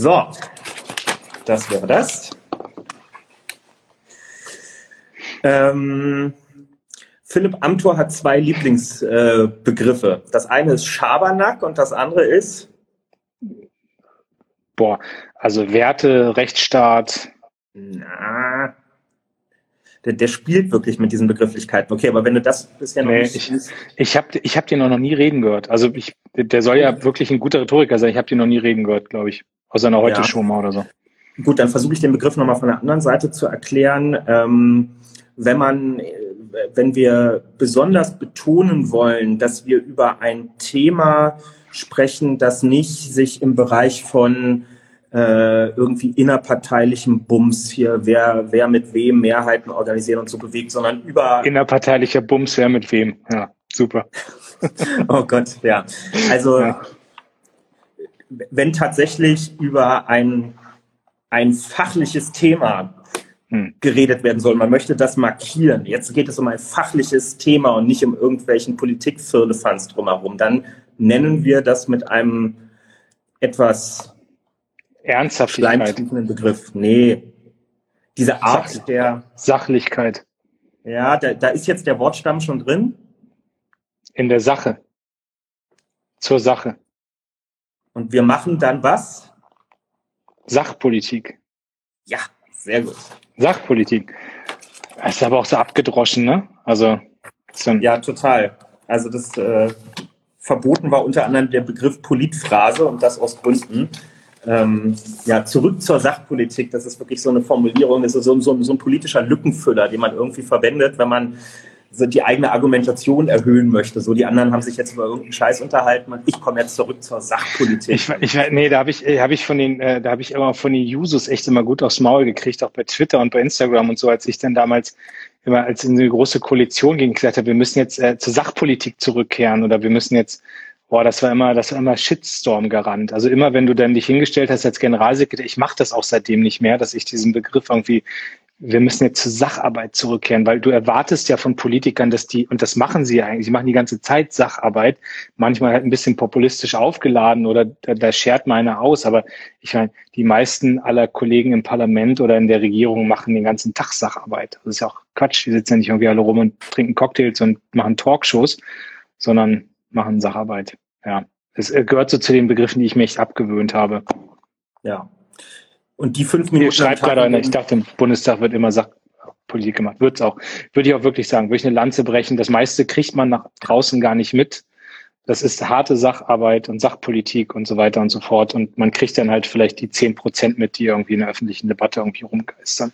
So, das wäre das. Ähm, Philipp Amthor hat zwei Lieblingsbegriffe. Äh, das eine ist Schabernack und das andere ist? Boah, also Werte, Rechtsstaat. Na, der, der spielt wirklich mit diesen Begrifflichkeiten. Okay, aber wenn du das bisher noch nee, nicht... Ich, ich habe ich hab den noch nie reden gehört. Also ich, der soll ja wirklich ein guter Rhetoriker sein. Ich habe den noch nie reden gehört, glaube ich. Aus einer Heute-Show mal oder so. Gut, dann versuche ich den Begriff nochmal von der anderen Seite zu erklären. Ähm, wenn man, wenn wir besonders betonen wollen, dass wir über ein Thema sprechen, das nicht sich im Bereich von äh, irgendwie innerparteilichem Bums hier, wer, wer mit wem Mehrheiten organisieren und so bewegt, sondern über... Innerparteilicher Bums, wer mit wem, ja, super. oh Gott, ja. Also... Ja wenn tatsächlich über ein, ein fachliches Thema hm. geredet werden soll. Man möchte das markieren. Jetzt geht es um ein fachliches Thema und nicht um irgendwelchen Politikfirlefanz drumherum. Dann nennen wir das mit einem etwas Ernsthaftigkeit. Begriff. Nee. Diese Art Sach der Sachlichkeit. Ja, da, da ist jetzt der Wortstamm schon drin. In der Sache. Zur Sache. Und wir machen dann was? Sachpolitik. Ja, sehr gut. Sachpolitik. Das ist aber auch so abgedroschen, ne? Also. Ja, total. Also das äh, verboten war unter anderem der Begriff Politphrase und das aus Gründen. Ähm, ja, zurück zur Sachpolitik, das ist wirklich so eine Formulierung, das ist so, so, so ein politischer Lückenfüller, den man irgendwie verwendet, wenn man die eigene Argumentation erhöhen möchte. So, die anderen haben sich jetzt über irgendeinen Scheiß unterhalten und ich komme jetzt zurück zur Sachpolitik. Ich, ich, nee, da habe ich, äh, hab ich von den, äh, da habe ich immer von den Jusos echt immer gut aufs Maul gekriegt, auch bei Twitter und bei Instagram und so, als ich dann damals immer als in eine große Koalition ging, gesagt habe, wir müssen jetzt äh, zur Sachpolitik zurückkehren oder wir müssen jetzt Boah, das war immer, das war immer Shitstorm gerannt. Also immer, wenn du dann dich hingestellt hast als Generalsekretär, ich mache das auch seitdem nicht mehr, dass ich diesen Begriff irgendwie wir müssen jetzt zur Sacharbeit zurückkehren, weil du erwartest ja von Politikern, dass die, und das machen sie ja eigentlich, sie machen die ganze Zeit Sacharbeit, manchmal halt ein bisschen populistisch aufgeladen oder da, da schert mal einer aus, aber ich meine, die meisten aller Kollegen im Parlament oder in der Regierung machen den ganzen Tag Sacharbeit. Das ist ja auch Quatsch, die sitzen ja nicht irgendwie alle rum und trinken Cocktails und machen Talkshows, sondern machen Sacharbeit. Ja, es gehört so zu den Begriffen, die ich mir echt abgewöhnt habe. Ja, und die fünf Minuten. Hier schreibt gerade einer, ich dachte, im Bundestag wird immer Sachpolitik gemacht. Wird es auch. Würde ich auch wirklich sagen. Würde ich eine Lanze brechen. Das meiste kriegt man nach draußen gar nicht mit. Das ist harte Sacharbeit und Sachpolitik und so weiter und so fort. Und man kriegt dann halt vielleicht die zehn Prozent mit, die irgendwie in der öffentlichen Debatte irgendwie rumgeistern.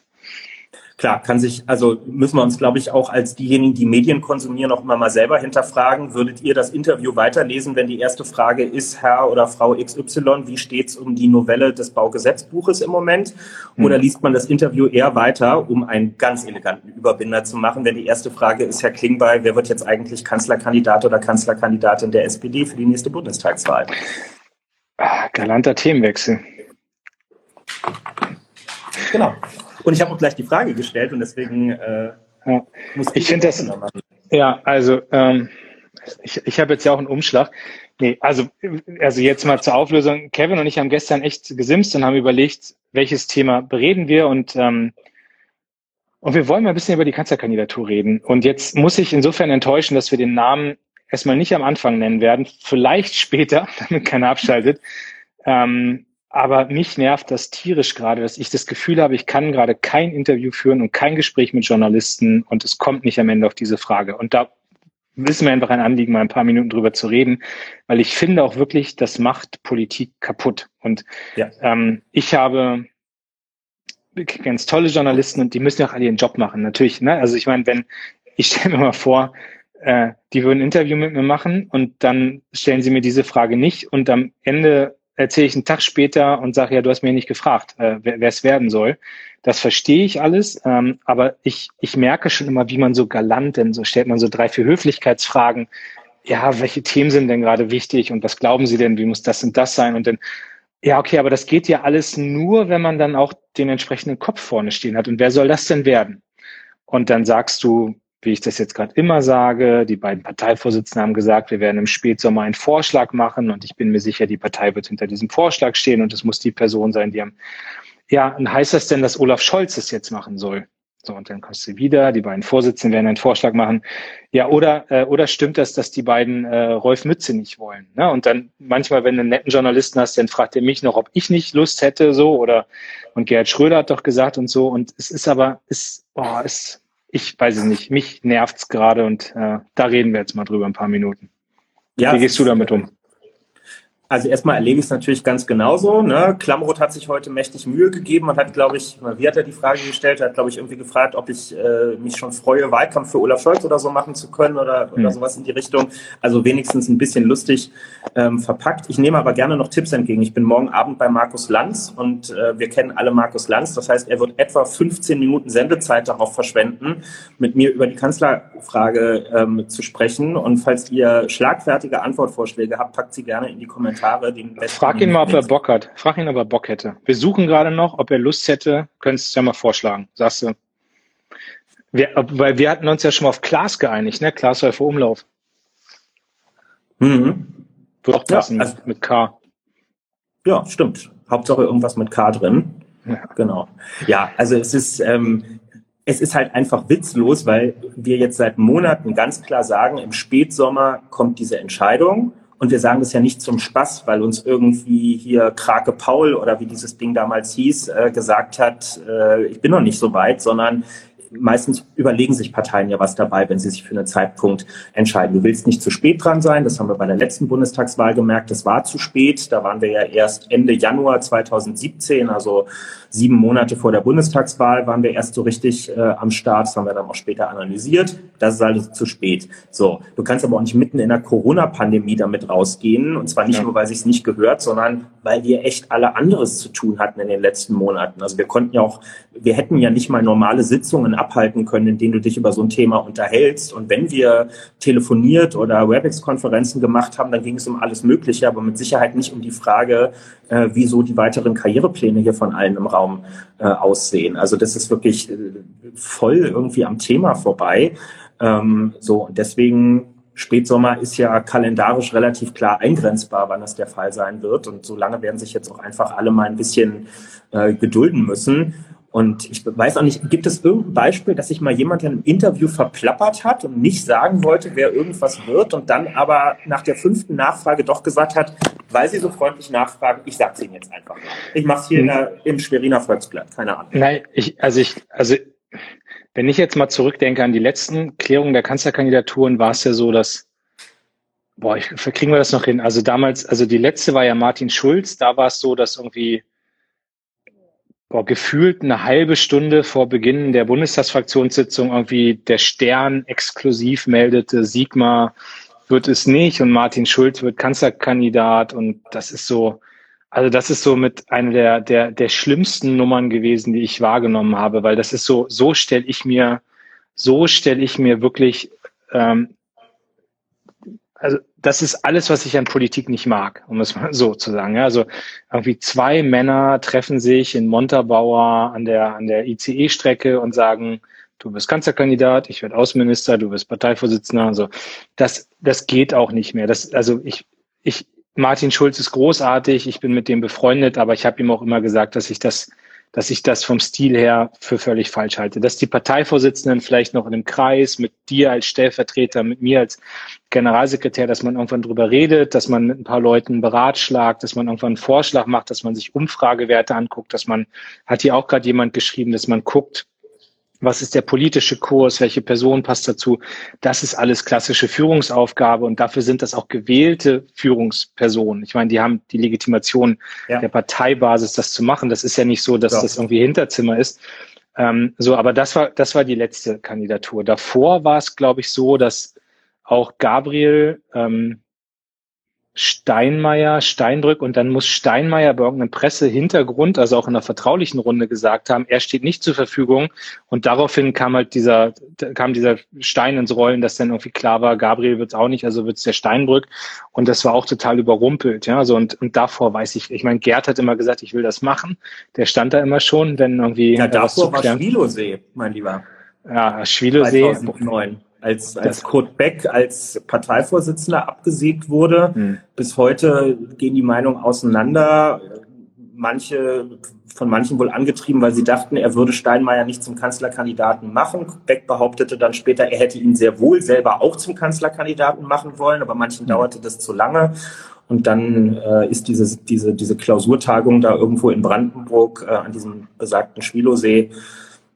Klar, kann sich, also müssen wir uns, glaube ich, auch als diejenigen, die Medien konsumieren, auch immer mal selber hinterfragen. Würdet ihr das Interview weiterlesen, wenn die erste Frage ist, Herr oder Frau XY, wie steht es um die Novelle des Baugesetzbuches im Moment? Oder mhm. liest man das Interview eher weiter, um einen ganz eleganten Überbinder zu machen, wenn die erste Frage ist, Herr Klingbeil, wer wird jetzt eigentlich Kanzlerkandidat oder Kanzlerkandidatin der SPD für die nächste Bundestagswahl? Ah, galanter Themenwechsel. Genau. Und ich habe auch gleich die Frage gestellt und deswegen äh, ja. muss ich. Ich finde das. Ja, also ähm, ich, ich habe jetzt ja auch einen Umschlag. Nee, also, also jetzt mal zur Auflösung. Kevin und ich haben gestern echt gesimst und haben überlegt, welches Thema bereden wir und ähm, und wir wollen mal ein bisschen über die Kanzlerkandidatur reden. Und jetzt muss ich insofern enttäuschen, dass wir den Namen erstmal nicht am Anfang nennen werden, vielleicht später, damit keiner abschaltet. Ähm, aber mich nervt das tierisch gerade, dass ich das Gefühl habe, ich kann gerade kein Interview führen und kein Gespräch mit Journalisten und es kommt nicht am Ende auf diese Frage. Und da wissen wir einfach ein Anliegen, mal ein paar Minuten drüber zu reden, weil ich finde auch wirklich, das macht Politik kaputt. Und ja. ähm, ich habe ganz tolle Journalisten und die müssen ja auch alle ihren Job machen. Natürlich, ne? Also ich meine, wenn, ich stelle mir mal vor, äh, die würden ein Interview mit mir machen und dann stellen sie mir diese Frage nicht und am Ende erzähle ich einen Tag später und sage, ja, du hast mir nicht gefragt, äh, wer es werden soll. Das verstehe ich alles, ähm, aber ich, ich merke schon immer, wie man so galant, denn so stellt man so drei, vier Höflichkeitsfragen. Ja, welche Themen sind denn gerade wichtig und was glauben Sie denn, wie muss das und das sein? Und dann, ja, okay, aber das geht ja alles nur, wenn man dann auch den entsprechenden Kopf vorne stehen hat. Und wer soll das denn werden? Und dann sagst du, wie ich das jetzt gerade immer sage, die beiden Parteivorsitzenden haben gesagt, wir werden im Spätsommer einen Vorschlag machen und ich bin mir sicher, die Partei wird hinter diesem Vorschlag stehen und es muss die Person sein, die am, ja, und heißt das denn, dass Olaf Scholz es jetzt machen soll? So, und dann kommst du wieder, die beiden Vorsitzenden werden einen Vorschlag machen. Ja, oder, äh, oder stimmt das, dass die beiden äh, Rolf Mütze nicht wollen? Ne? Und dann manchmal, wenn du einen netten Journalisten hast, dann fragt er mich noch, ob ich nicht Lust hätte, so, oder und Gerhard Schröder hat doch gesagt und so. Und es ist aber, ist, oh, ist, ich weiß es nicht, mich nervt's gerade und äh, da reden wir jetzt mal drüber ein paar Minuten. Ja, Wie gehst du damit um? Also erstmal erlebe ich es natürlich ganz genauso. Ne? Klamroth hat sich heute mächtig Mühe gegeben und hat, glaube ich, wie hat er die Frage gestellt? Er hat, glaube ich, irgendwie gefragt, ob ich äh, mich schon freue, Wahlkampf für Olaf Scholz oder so machen zu können oder, oder hm. sowas in die Richtung. Also wenigstens ein bisschen lustig ähm, verpackt. Ich nehme aber gerne noch Tipps entgegen. Ich bin morgen Abend bei Markus Lanz und äh, wir kennen alle Markus Lanz. Das heißt, er wird etwa 15 Minuten Sendezeit darauf verschwenden, mit mir über die Kanzlerfrage ähm, zu sprechen. Und falls ihr schlagfertige Antwortvorschläge habt, packt sie gerne in die Kommentare Kommentare. Frag ihn mal, ob er Bock hat. Frag ihn, ob er Bock hätte. Wir suchen gerade noch, ob er Lust hätte. Könntest du ja mal vorschlagen. Sagst du. Wir, weil wir hatten uns ja schon mal auf Klaas geeinigt, ne? Klaas für Umlauf. Mhm. Wird auch passen, ja, also, mit K. Ja, stimmt. Hauptsache irgendwas mit K drin. Ja. Genau. Ja, also es ist, ähm, es ist halt einfach witzlos, weil wir jetzt seit Monaten ganz klar sagen, im Spätsommer kommt diese Entscheidung und wir sagen das ja nicht zum Spaß, weil uns irgendwie hier Krake Paul oder wie dieses Ding damals hieß, äh, gesagt hat, äh, ich bin noch nicht so weit, sondern meistens überlegen sich Parteien ja was dabei, wenn sie sich für einen Zeitpunkt entscheiden. Du willst nicht zu spät dran sein. Das haben wir bei der letzten Bundestagswahl gemerkt. Das war zu spät. Da waren wir ja erst Ende Januar 2017, also sieben Monate vor der Bundestagswahl waren wir erst so richtig äh, am Start. Das haben wir dann auch später analysiert. Das ist also zu spät. So, du kannst aber auch nicht mitten in der Corona-Pandemie damit rausgehen. Und zwar nicht ja. nur, weil sich es nicht gehört, sondern weil wir echt alle anderes zu tun hatten in den letzten Monaten. Also wir konnten ja auch, wir hätten ja nicht mal normale Sitzungen abhalten können, in denen du dich über so ein Thema unterhältst. Und wenn wir telefoniert oder WebEx-Konferenzen gemacht haben, dann ging es um alles Mögliche, aber mit Sicherheit nicht um die Frage, äh, wieso die weiteren Karrierepläne hier von allen im Raum äh, aussehen. Also das ist wirklich äh, voll irgendwie am Thema vorbei. Ähm, so, und deswegen Spätsommer ist ja kalendarisch relativ klar eingrenzbar, wann das der Fall sein wird. Und so lange werden sich jetzt auch einfach alle mal ein bisschen äh, gedulden müssen. Und ich weiß auch nicht, gibt es irgendein Beispiel, dass sich mal jemand in einem Interview verplappert hat und nicht sagen wollte, wer irgendwas wird und dann aber nach der fünften Nachfrage doch gesagt hat, weil Sie so freundlich nachfragen, ich sage es Ihnen jetzt einfach mal. Ich mache es hier der, im Schweriner Volksblatt, keine Ahnung. Nein, ich, also ich, also wenn ich jetzt mal zurückdenke an die letzten Klärungen der Kanzlerkandidaturen, war es ja so, dass boah, ich, kriegen wir das noch hin? Also damals, also die letzte war ja Martin Schulz, da war es so, dass irgendwie boah, gefühlt eine halbe Stunde vor Beginn der Bundestagsfraktionssitzung irgendwie der Stern exklusiv meldete, Sigmar wird es nicht und Martin Schulz wird Kanzlerkandidat und das ist so, also das ist so mit einer der, der, der schlimmsten Nummern gewesen, die ich wahrgenommen habe, weil das ist so, so stelle ich mir, so stelle ich mir wirklich ähm, also das ist alles, was ich an Politik nicht mag, um es mal so zu sagen. Also irgendwie zwei Männer treffen sich in Montabaur an der, an der ICE-Strecke und sagen, du bist Kanzlerkandidat, ich werde Außenminister, du bist Parteivorsitzender. Also das, das geht auch nicht mehr. Das, also ich, ich, Martin Schulz ist großartig, ich bin mit dem befreundet, aber ich habe ihm auch immer gesagt, dass ich das dass ich das vom Stil her für völlig falsch halte. Dass die Parteivorsitzenden vielleicht noch in einem Kreis mit dir als Stellvertreter, mit mir als Generalsekretär, dass man irgendwann drüber redet, dass man mit ein paar Leuten beratschlagt, dass man irgendwann einen Vorschlag macht, dass man sich Umfragewerte anguckt, dass man, hat hier auch gerade jemand geschrieben, dass man guckt, was ist der politische Kurs, welche Person passt dazu. Das ist alles klassische Führungsaufgabe und dafür sind das auch gewählte Führungspersonen. Ich meine, die haben die Legitimation ja. der Parteibasis, das zu machen. Das ist ja nicht so, dass Doch. das irgendwie Hinterzimmer ist. Ähm, so, aber das war, das war die letzte Kandidatur. Davor war es, glaube ich, so, dass auch Gabriel ähm, Steinmeier, Steinbrück und dann muss Steinmeier bei irgendeinem Pressehintergrund, also auch in einer vertraulichen Runde gesagt haben, er steht nicht zur Verfügung. Und daraufhin kam halt dieser, kam dieser Stein ins Rollen, dass dann irgendwie klar war, Gabriel wird's auch nicht, also wird's der Steinbrück. Und das war auch total überrumpelt, ja, so und, und davor weiß ich, ich meine, Gerd hat immer gesagt, ich will das machen, der stand da immer schon, wenn irgendwie... Ja, davor war Schwilosee, mein Lieber. Ja, Schwilosee. 2009 als, als Kurt Beck als Parteivorsitzender abgesägt wurde. Hm. Bis heute gehen die Meinungen auseinander. Manche, von manchen wohl angetrieben, weil sie dachten, er würde Steinmeier nicht zum Kanzlerkandidaten machen. Beck behauptete dann später, er hätte ihn sehr wohl selber auch zum Kanzlerkandidaten machen wollen, aber manchen hm. dauerte das zu lange. Und dann äh, ist diese, diese, diese Klausurtagung da irgendwo in Brandenburg äh, an diesem besagten Schwilosee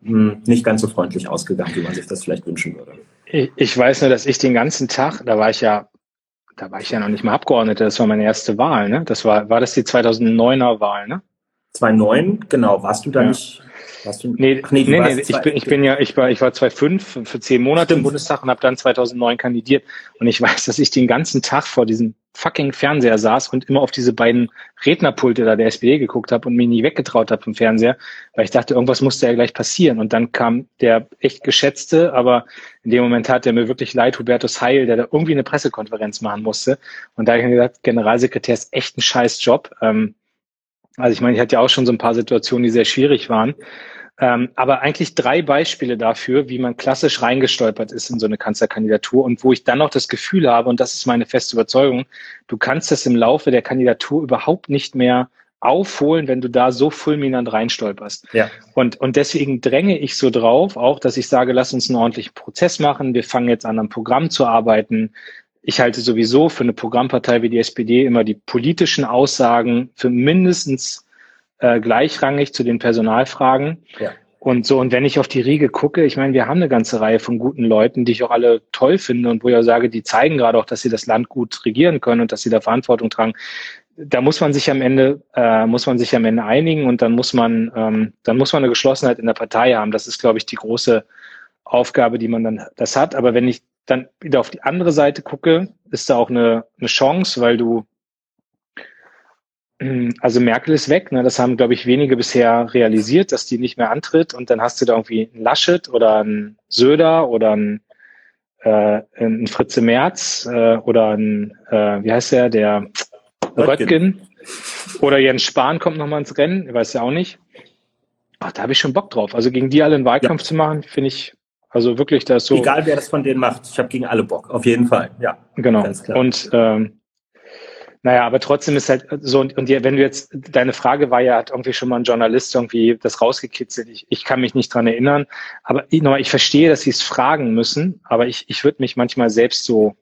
hm, nicht ganz so freundlich ausgegangen, wie man sich das vielleicht wünschen würde. Ich, ich weiß nur, dass ich den ganzen Tag, da war ich ja, da war ich ja noch nicht mal Abgeordneter, das war meine erste Wahl, ne? Das war, war das die 2009er Wahl, ne? 2009, genau. Warst du da ja. nicht Warst du, nee, Ach nee, nee, nee ich, bin, ich bin ja, ich war, ich war 2005 für zehn Monate im Bundestag und habe dann 2009 kandidiert. Und ich weiß, dass ich den ganzen Tag vor diesem fucking Fernseher saß und immer auf diese beiden Rednerpulte da der SPD geguckt habe und mich nie weggetraut habe vom Fernseher, weil ich dachte, irgendwas musste ja gleich passieren. Und dann kam der echt geschätzte, aber in dem Moment hat er mir wirklich leid, Hubertus Heil, der da irgendwie eine Pressekonferenz machen musste. Und da habe ich mir gesagt, Generalsekretär ist echt ein scheiß Job. Ähm, also ich meine, ich hatte ja auch schon so ein paar Situationen, die sehr schwierig waren. Ähm, aber eigentlich drei Beispiele dafür, wie man klassisch reingestolpert ist in so eine Kanzlerkandidatur und wo ich dann noch das Gefühl habe, und das ist meine feste Überzeugung, du kannst das im Laufe der Kandidatur überhaupt nicht mehr aufholen, wenn du da so fulminant reinstolperst. Ja. Und, und deswegen dränge ich so drauf, auch, dass ich sage, lass uns einen ordentlichen Prozess machen. Wir fangen jetzt an, am Programm zu arbeiten ich halte sowieso für eine Programmpartei wie die SPD immer die politischen Aussagen für mindestens äh, gleichrangig zu den Personalfragen. Ja. Und so, und wenn ich auf die Riege gucke, ich meine, wir haben eine ganze Reihe von guten Leuten, die ich auch alle toll finde und wo ich auch sage, die zeigen gerade auch, dass sie das Land gut regieren können und dass sie da Verantwortung tragen. Da muss man sich am Ende, äh, muss man sich am Ende einigen und dann muss man, ähm, dann muss man eine Geschlossenheit in der Partei haben. Das ist, glaube ich, die große Aufgabe, die man dann das hat. Aber wenn ich dann wieder auf die andere Seite gucke, ist da auch eine, eine Chance, weil du, also Merkel ist weg, ne? das haben, glaube ich, wenige bisher realisiert, dass die nicht mehr antritt und dann hast du da irgendwie einen Laschet oder einen Söder oder einen, äh, einen Fritze Merz äh, oder einen, äh, wie heißt der, der Röttgen. oder Jens Spahn kommt nochmal ins Rennen, ich weiß ja auch nicht. Ach, da habe ich schon Bock drauf. Also gegen die alle einen Wahlkampf ja. zu machen, finde ich, also wirklich, da ist so. Egal, wer das von denen macht. Ich habe gegen alle Bock. Auf jeden Fall. Ja. Genau. Und ähm, naja, aber trotzdem ist halt so, und, und wenn du jetzt, deine Frage war ja, hat irgendwie schon mal ein Journalist irgendwie das rausgekitzelt. Ich, ich kann mich nicht dran erinnern. Aber ich, nochmal, ich verstehe, dass sie es fragen müssen, aber ich, ich würde mich manchmal selbst so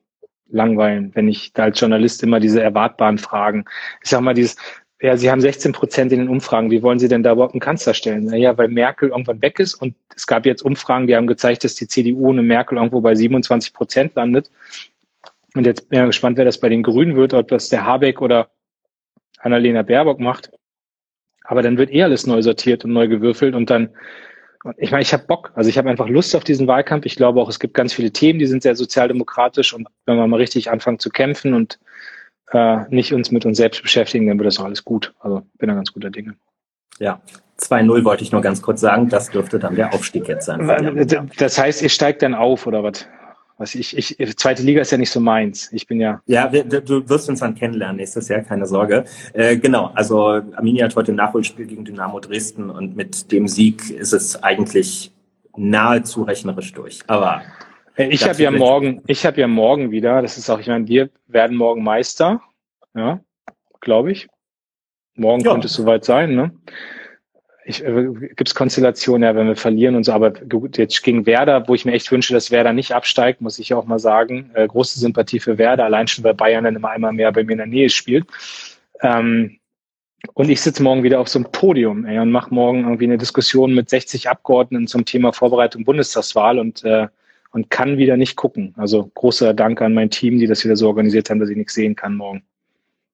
langweilen, wenn ich da als Journalist immer diese erwartbaren Fragen. Ich sag mal, dieses, ja, Sie haben 16 Prozent in den Umfragen. Wie wollen Sie denn da überhaupt einen Kanzler stellen? Naja, weil Merkel irgendwann weg ist und es gab jetzt Umfragen, die haben gezeigt, dass die CDU ohne Merkel irgendwo bei 27 Prozent landet. Und jetzt bin ich gespannt, wer das bei den Grünen wird, ob das der Habeck oder Annalena Baerbock macht. Aber dann wird eh alles neu sortiert und neu gewürfelt und dann, ich meine, ich habe Bock. Also ich habe einfach Lust auf diesen Wahlkampf. Ich glaube auch, es gibt ganz viele Themen, die sind sehr sozialdemokratisch und wenn wir mal richtig anfangen zu kämpfen und äh, nicht uns mit uns selbst beschäftigen, dann wird das auch alles gut. Also bin da ganz guter Dinge. Ja, 2-0 wollte ich nur ganz kurz sagen. Das dürfte dann der Aufstieg jetzt sein. Das heißt, ihr steigt dann auf oder was? Was ich, ich, zweite Liga ist ja nicht so meins. Ich bin ja. Ja, wir, du wirst uns dann kennenlernen nächstes Jahr, keine Sorge. Äh, genau, also Arminia hat heute ein Nachholspiel gegen Dynamo Dresden und mit dem Sieg ist es eigentlich nahezu rechnerisch durch. Aber ich habe ja morgen, ich habe ja morgen wieder, das ist auch, ich meine, wir werden morgen Meister, ja, glaube ich. Morgen ja. könnte es soweit sein, ne? Ich, äh, Gibt es Konstellationen, ja, wenn wir verlieren und so, aber gut, jetzt gegen Werder, wo ich mir echt wünsche, dass Werder nicht absteigt, muss ich auch mal sagen. Äh, große Sympathie für Werder, allein schon bei Bayern dann immer einmal mehr bei mir in der Nähe spielt. Ähm, und ich sitze morgen wieder auf so einem Podium ey, und mache morgen irgendwie eine Diskussion mit 60 Abgeordneten zum Thema Vorbereitung Bundestagswahl und äh, und kann wieder nicht gucken. Also großer Dank an mein Team, die das wieder so organisiert haben, dass ich nichts sehen kann morgen.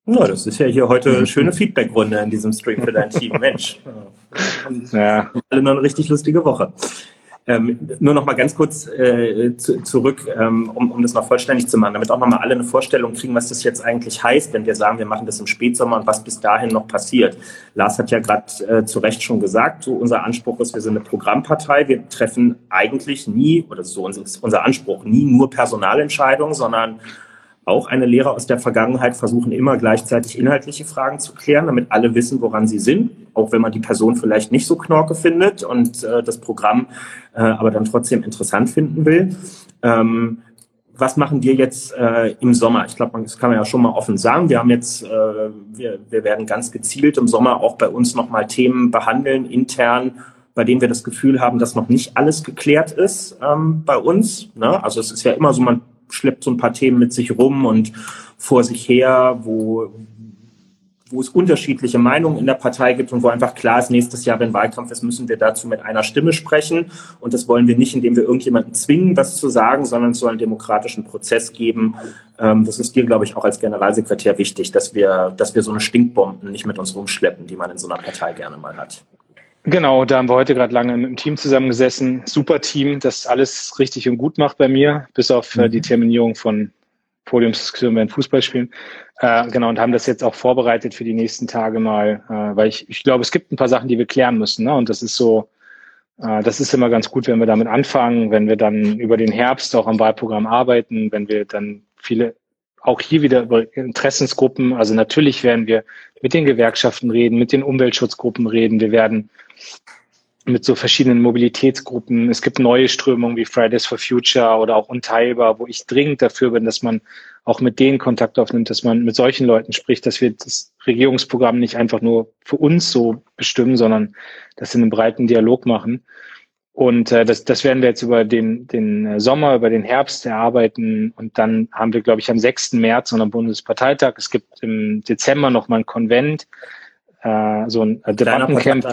Ja, das ist ja hier heute eine schöne Feedbackrunde in diesem Stream für dein Team. Mensch. ja. Alle noch eine richtig lustige Woche. Ähm, nur noch mal ganz kurz äh, zu, zurück, ähm, um, um das noch vollständig zu machen, damit auch noch mal alle eine Vorstellung kriegen, was das jetzt eigentlich heißt, wenn wir sagen, wir machen das im Spätsommer und was bis dahin noch passiert. Lars hat ja gerade äh, zu Recht schon gesagt, so unser Anspruch ist, wir sind eine Programmpartei, wir treffen eigentlich nie, oder so ist unser Anspruch, nie nur Personalentscheidungen, sondern auch eine Lehre aus der Vergangenheit versuchen immer gleichzeitig inhaltliche Fragen zu klären, damit alle wissen, woran sie sind, auch wenn man die Person vielleicht nicht so knorke findet und äh, das Programm äh, aber dann trotzdem interessant finden will. Ähm, was machen wir jetzt äh, im Sommer? Ich glaube, das kann man ja schon mal offen sagen. Wir haben jetzt, äh, wir, wir werden ganz gezielt im Sommer auch bei uns nochmal Themen behandeln, intern, bei denen wir das Gefühl haben, dass noch nicht alles geklärt ist ähm, bei uns. Ne? Also es ist ja immer so, man schleppt so ein paar Themen mit sich rum und vor sich her, wo, wo es unterschiedliche Meinungen in der Partei gibt und wo einfach klar ist, nächstes Jahr, wenn Wahlkampf ist, müssen wir dazu mit einer Stimme sprechen. Und das wollen wir nicht, indem wir irgendjemanden zwingen, was zu sagen, sondern es soll einen demokratischen Prozess geben. Ähm, das ist dir, glaube ich, auch als Generalsekretär wichtig, dass wir, dass wir so eine Stinkbomben nicht mit uns rumschleppen, die man in so einer Partei gerne mal hat. Genau, da haben wir heute gerade lange im Team zusammengesessen. Super Team, das alles richtig und gut macht bei mir, bis auf äh, die mhm. Terminierung von Podiumsdiskussionen beim Fußballspielen. Äh, genau, und haben das jetzt auch vorbereitet für die nächsten Tage mal, äh, weil ich, ich glaube, es gibt ein paar Sachen, die wir klären müssen. Ne? Und das ist so, äh, das ist immer ganz gut, wenn wir damit anfangen, wenn wir dann über den Herbst auch am Wahlprogramm arbeiten, wenn wir dann viele auch hier wieder über Interessensgruppen. Also natürlich werden wir mit den Gewerkschaften reden, mit den Umweltschutzgruppen reden. Wir werden mit so verschiedenen Mobilitätsgruppen. Es gibt neue Strömungen wie Fridays for Future oder auch Unteilbar, wo ich dringend dafür bin, dass man auch mit denen Kontakt aufnimmt, dass man mit solchen Leuten spricht, dass wir das Regierungsprogramm nicht einfach nur für uns so bestimmen, sondern das in einem breiten Dialog machen. Und äh, das, das werden wir jetzt über den, den Sommer, über den Herbst erarbeiten. Und dann haben wir, glaube ich, am 6. März unseren Bundesparteitag. Es gibt im Dezember noch mal ein Konvent, äh, so ein Debattencamp.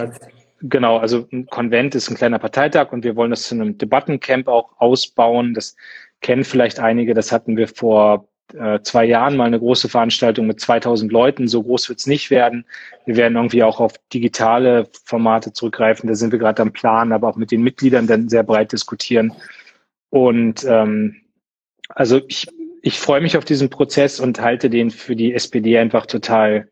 Genau, also ein Konvent ist ein kleiner Parteitag und wir wollen das zu einem Debattencamp auch ausbauen. Das kennen vielleicht einige. Das hatten wir vor äh, zwei Jahren mal eine große Veranstaltung mit 2000 Leuten. So groß wird es nicht werden. Wir werden irgendwie auch auf digitale Formate zurückgreifen. Da sind wir gerade am Plan, aber auch mit den Mitgliedern dann sehr breit diskutieren. Und ähm, also ich, ich freue mich auf diesen Prozess und halte den für die SPD einfach total,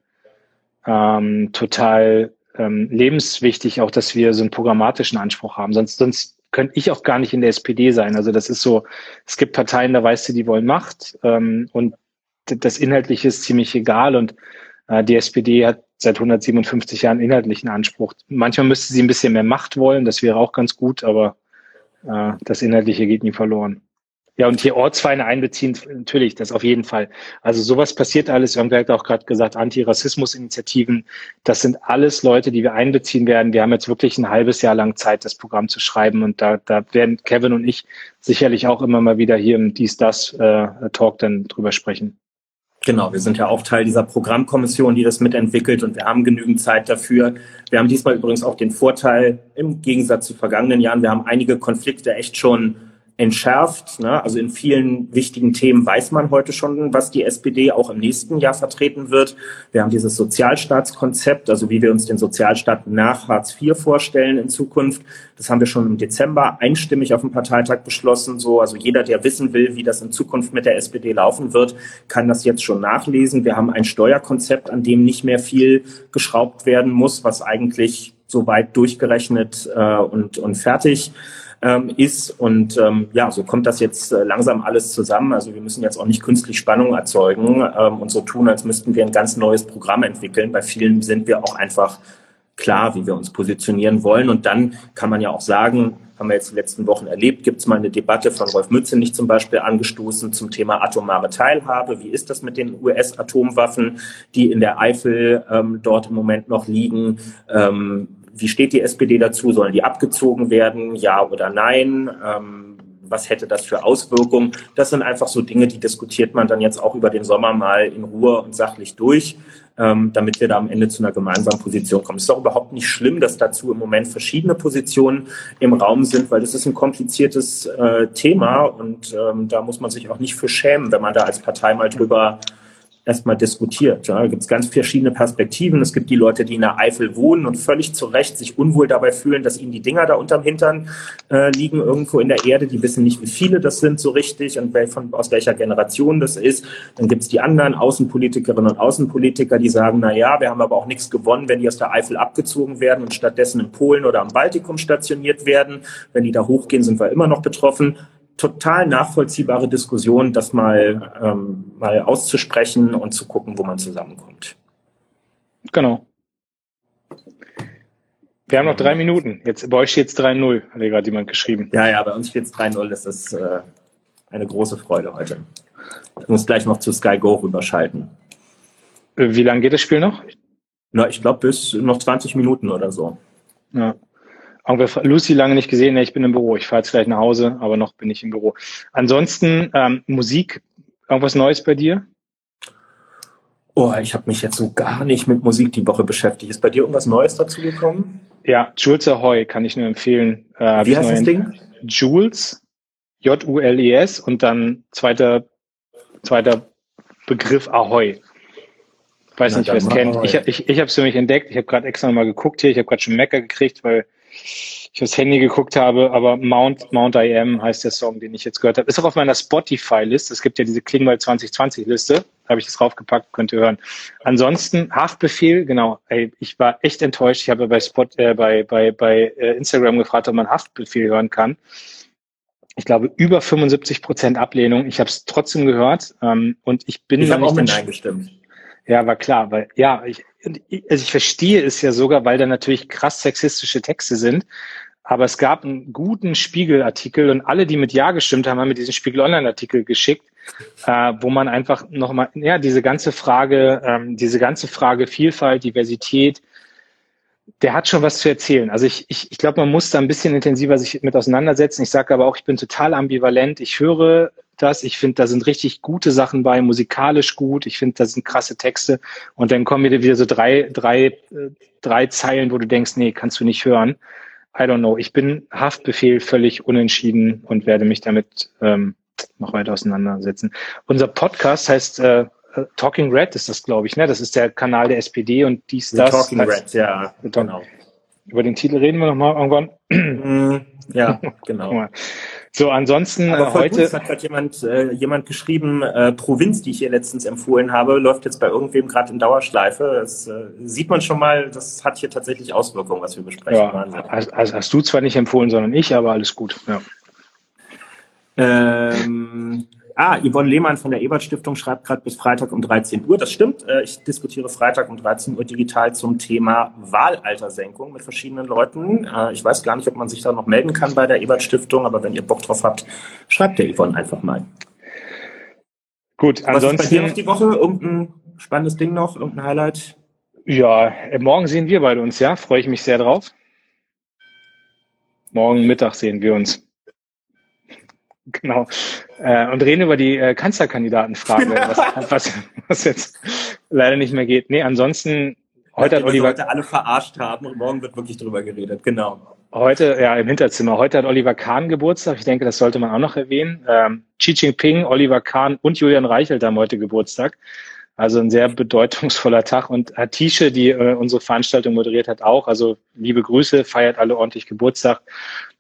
ähm, total ähm, lebenswichtig, auch dass wir so einen programmatischen Anspruch haben. Sonst, sonst könnte ich auch gar nicht in der SPD sein. Also das ist so, es gibt Parteien, da weißt du, die wollen Macht ähm, und das Inhaltliche ist ziemlich egal und äh, die SPD hat seit 157 Jahren inhaltlichen Anspruch. Manchmal müsste sie ein bisschen mehr Macht wollen, das wäre auch ganz gut, aber äh, das Inhaltliche geht nie verloren. Ja, und hier Ortsvereine einbeziehen, natürlich, das auf jeden Fall. Also sowas passiert alles. Irgendwer hat auch gerade gesagt, Antirassismus-Initiativen. Das sind alles Leute, die wir einbeziehen werden. Wir haben jetzt wirklich ein halbes Jahr lang Zeit, das Programm zu schreiben. Und da, da werden Kevin und ich sicherlich auch immer mal wieder hier im Dies-Das-Talk äh, dann drüber sprechen. Genau, wir sind ja auch Teil dieser Programmkommission, die das mitentwickelt und wir haben genügend Zeit dafür. Wir haben diesmal übrigens auch den Vorteil, im Gegensatz zu vergangenen Jahren, wir haben einige Konflikte echt schon entschärft. Ne? Also in vielen wichtigen Themen weiß man heute schon, was die SPD auch im nächsten Jahr vertreten wird. Wir haben dieses Sozialstaatskonzept, also wie wir uns den Sozialstaat nach Hartz IV vorstellen in Zukunft. Das haben wir schon im Dezember einstimmig auf dem Parteitag beschlossen. So, also jeder, der wissen will, wie das in Zukunft mit der SPD laufen wird, kann das jetzt schon nachlesen. Wir haben ein Steuerkonzept, an dem nicht mehr viel geschraubt werden muss, was eigentlich soweit durchgerechnet äh, und, und fertig ähm, ist. Und ähm, ja, so kommt das jetzt äh, langsam alles zusammen. Also wir müssen jetzt auch nicht künstlich Spannung erzeugen ähm, und so tun, als müssten wir ein ganz neues Programm entwickeln. Bei vielen sind wir auch einfach klar, wie wir uns positionieren wollen. Und dann kann man ja auch sagen, haben wir jetzt die letzten Wochen erlebt, gibt es mal eine Debatte von Rolf Mützenich zum Beispiel angestoßen zum Thema atomare Teilhabe. Wie ist das mit den US-Atomwaffen, die in der Eifel ähm, dort im Moment noch liegen? Ähm, wie steht die SPD dazu? Sollen die abgezogen werden? Ja oder nein? Ähm, was hätte das für Auswirkungen? Das sind einfach so Dinge, die diskutiert man dann jetzt auch über den Sommer mal in Ruhe und sachlich durch, ähm, damit wir da am Ende zu einer gemeinsamen Position kommen. Es ist auch überhaupt nicht schlimm, dass dazu im Moment verschiedene Positionen im Raum sind, weil das ist ein kompliziertes äh, Thema und ähm, da muss man sich auch nicht für schämen, wenn man da als Partei mal drüber erstmal diskutiert. Ja. Da gibt es ganz verschiedene Perspektiven. Es gibt die Leute, die in der Eifel wohnen und völlig zu Recht sich unwohl dabei fühlen, dass ihnen die Dinger da unterm Hintern äh, liegen, irgendwo in der Erde. Die wissen nicht, wie viele das sind so richtig und von, aus welcher Generation das ist. Dann gibt es die anderen Außenpolitikerinnen und Außenpolitiker, die sagen, na ja, wir haben aber auch nichts gewonnen, wenn die aus der Eifel abgezogen werden und stattdessen in Polen oder am Baltikum stationiert werden. Wenn die da hochgehen, sind wir immer noch betroffen total nachvollziehbare Diskussion, das mal, ähm, mal auszusprechen und zu gucken, wo man zusammenkommt. Genau. Wir haben noch drei Minuten. Jetzt, bei euch steht es 3-0, hat ja gerade jemand geschrieben. Ja, ja, bei uns steht es 3-0. Das ist äh, eine große Freude heute. Ich muss gleich noch zu Sky Go rüberschalten. Äh, wie lange geht das Spiel noch? Na, ich glaube bis noch 20 Minuten oder so. Ja. Haben wir Lucy lange nicht gesehen. Ich bin im Büro. Ich fahre jetzt gleich nach Hause, aber noch bin ich im Büro. Ansonsten ähm, Musik, irgendwas Neues bei dir? Oh, ich habe mich jetzt so gar nicht mit Musik die Woche beschäftigt. Ist bei dir irgendwas Neues dazu gekommen? Ja, Jules Ahoy kann ich nur empfehlen. Äh, Wie heißt das Ding? Jules, J-U-L-E-S und dann zweiter, zweiter Begriff Ahoy. Weiß Na, nicht, wer es kennt. Ich, ich, ich habe es für mich entdeckt. Ich habe gerade extra nochmal geguckt hier. Ich habe gerade schon Mecker gekriegt, weil ich aufs Handy geguckt habe, aber Mount, Mount I Am heißt der Song, den ich jetzt gehört habe. Ist auch auf meiner Spotify-Liste. Es gibt ja diese Klingwald 2020-Liste. Habe ich das draufgepackt, könnt ihr hören. Ansonsten Haftbefehl, genau. Ey, ich war echt enttäuscht. Ich habe bei Spot, äh, bei, bei, bei äh, Instagram gefragt, ob man Haftbefehl hören kann. Ich glaube, über 75 Prozent Ablehnung. Ich habe es trotzdem gehört ähm, und ich bin ich habe auch mit Nein gestimmt. Ja, war klar, weil ja, ich, also ich verstehe es ja sogar, weil da natürlich krass sexistische Texte sind. Aber es gab einen guten Spiegelartikel und alle, die mit Ja gestimmt haben, haben mir diesen Spiegel Online-Artikel geschickt, äh, wo man einfach nochmal, ja, diese ganze Frage, ähm, diese ganze Frage Vielfalt, Diversität, der hat schon was zu erzählen. Also ich, ich, ich glaube, man muss da ein bisschen intensiver sich mit auseinandersetzen. Ich sage aber auch, ich bin total ambivalent. Ich höre das. Ich finde, da sind richtig gute Sachen bei, musikalisch gut. Ich finde, da sind krasse Texte. Und dann kommen wieder wieder so drei, drei, äh, drei Zeilen, wo du denkst, nee, kannst du nicht hören. I don't know. Ich bin Haftbefehl völlig unentschieden und werde mich damit ähm, noch weiter auseinandersetzen. Unser Podcast heißt äh, Talking Red ist das, glaube ich, ne? Das ist der Kanal der SPD und dies, das. Talking Red, ja, genau. Über den Titel reden wir nochmal irgendwann. Mm, ja, genau. So, ansonsten Aber äh, heute. Hat gerade jemand, äh, jemand geschrieben, äh, Provinz, die ich hier letztens empfohlen habe, läuft jetzt bei irgendwem gerade in Dauerschleife. Das äh, sieht man schon mal, das hat hier tatsächlich Auswirkungen, was wir besprechen. Ja, also hast du zwar nicht empfohlen, sondern ich, aber alles gut. Ja. Ähm, Ah, Yvonne Lehmann von der Ebert Stiftung schreibt gerade bis Freitag um 13 Uhr. Das stimmt. Äh, ich diskutiere Freitag um 13 Uhr digital zum Thema Wahlaltersenkung mit verschiedenen Leuten. Äh, ich weiß gar nicht, ob man sich da noch melden kann bei der Ebert Stiftung, aber wenn ihr Bock drauf habt, schreibt der Yvonne einfach mal. Gut, ansonsten. Was ist bei dir noch die Woche? Irgendein spannendes Ding noch? Irgendein Highlight? Ja, äh, morgen sehen wir beide uns, ja. Freue ich mich sehr drauf. Morgen Mittag sehen wir uns. Genau. Äh, und reden über die äh, Kanzlerkandidatenfrage, was, was, was jetzt leider nicht mehr geht. Nee, ansonsten heute hat Oliver heute alle verarscht haben und morgen wird wirklich drüber geredet. Genau. Heute, ja, im Hinterzimmer. Heute hat Oliver Kahn Geburtstag. Ich denke, das sollte man auch noch erwähnen. Ähm, Xi Jinping, Oliver Kahn und Julian Reichelt haben heute Geburtstag. Also ein sehr bedeutungsvoller Tag. Und Atische, die äh, unsere Veranstaltung moderiert hat, auch. Also liebe Grüße, feiert alle ordentlich Geburtstag.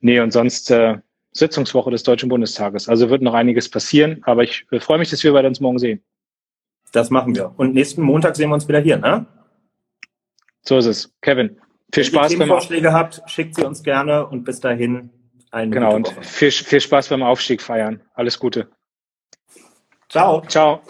Nee, und sonst äh, Sitzungswoche des Deutschen Bundestages. Also wird noch einiges passieren, aber ich äh, freue mich, dass wir beide uns morgen sehen. Das machen wir. Und nächsten Montag sehen wir uns wieder hier, ne? So ist es. Kevin, viel Wenn Spaß ihr beim Vorschläge habt, schickt sie uns gerne und bis dahin eine Genau, und viel, viel Spaß beim Aufstieg feiern. Alles Gute. Ciao. Ciao.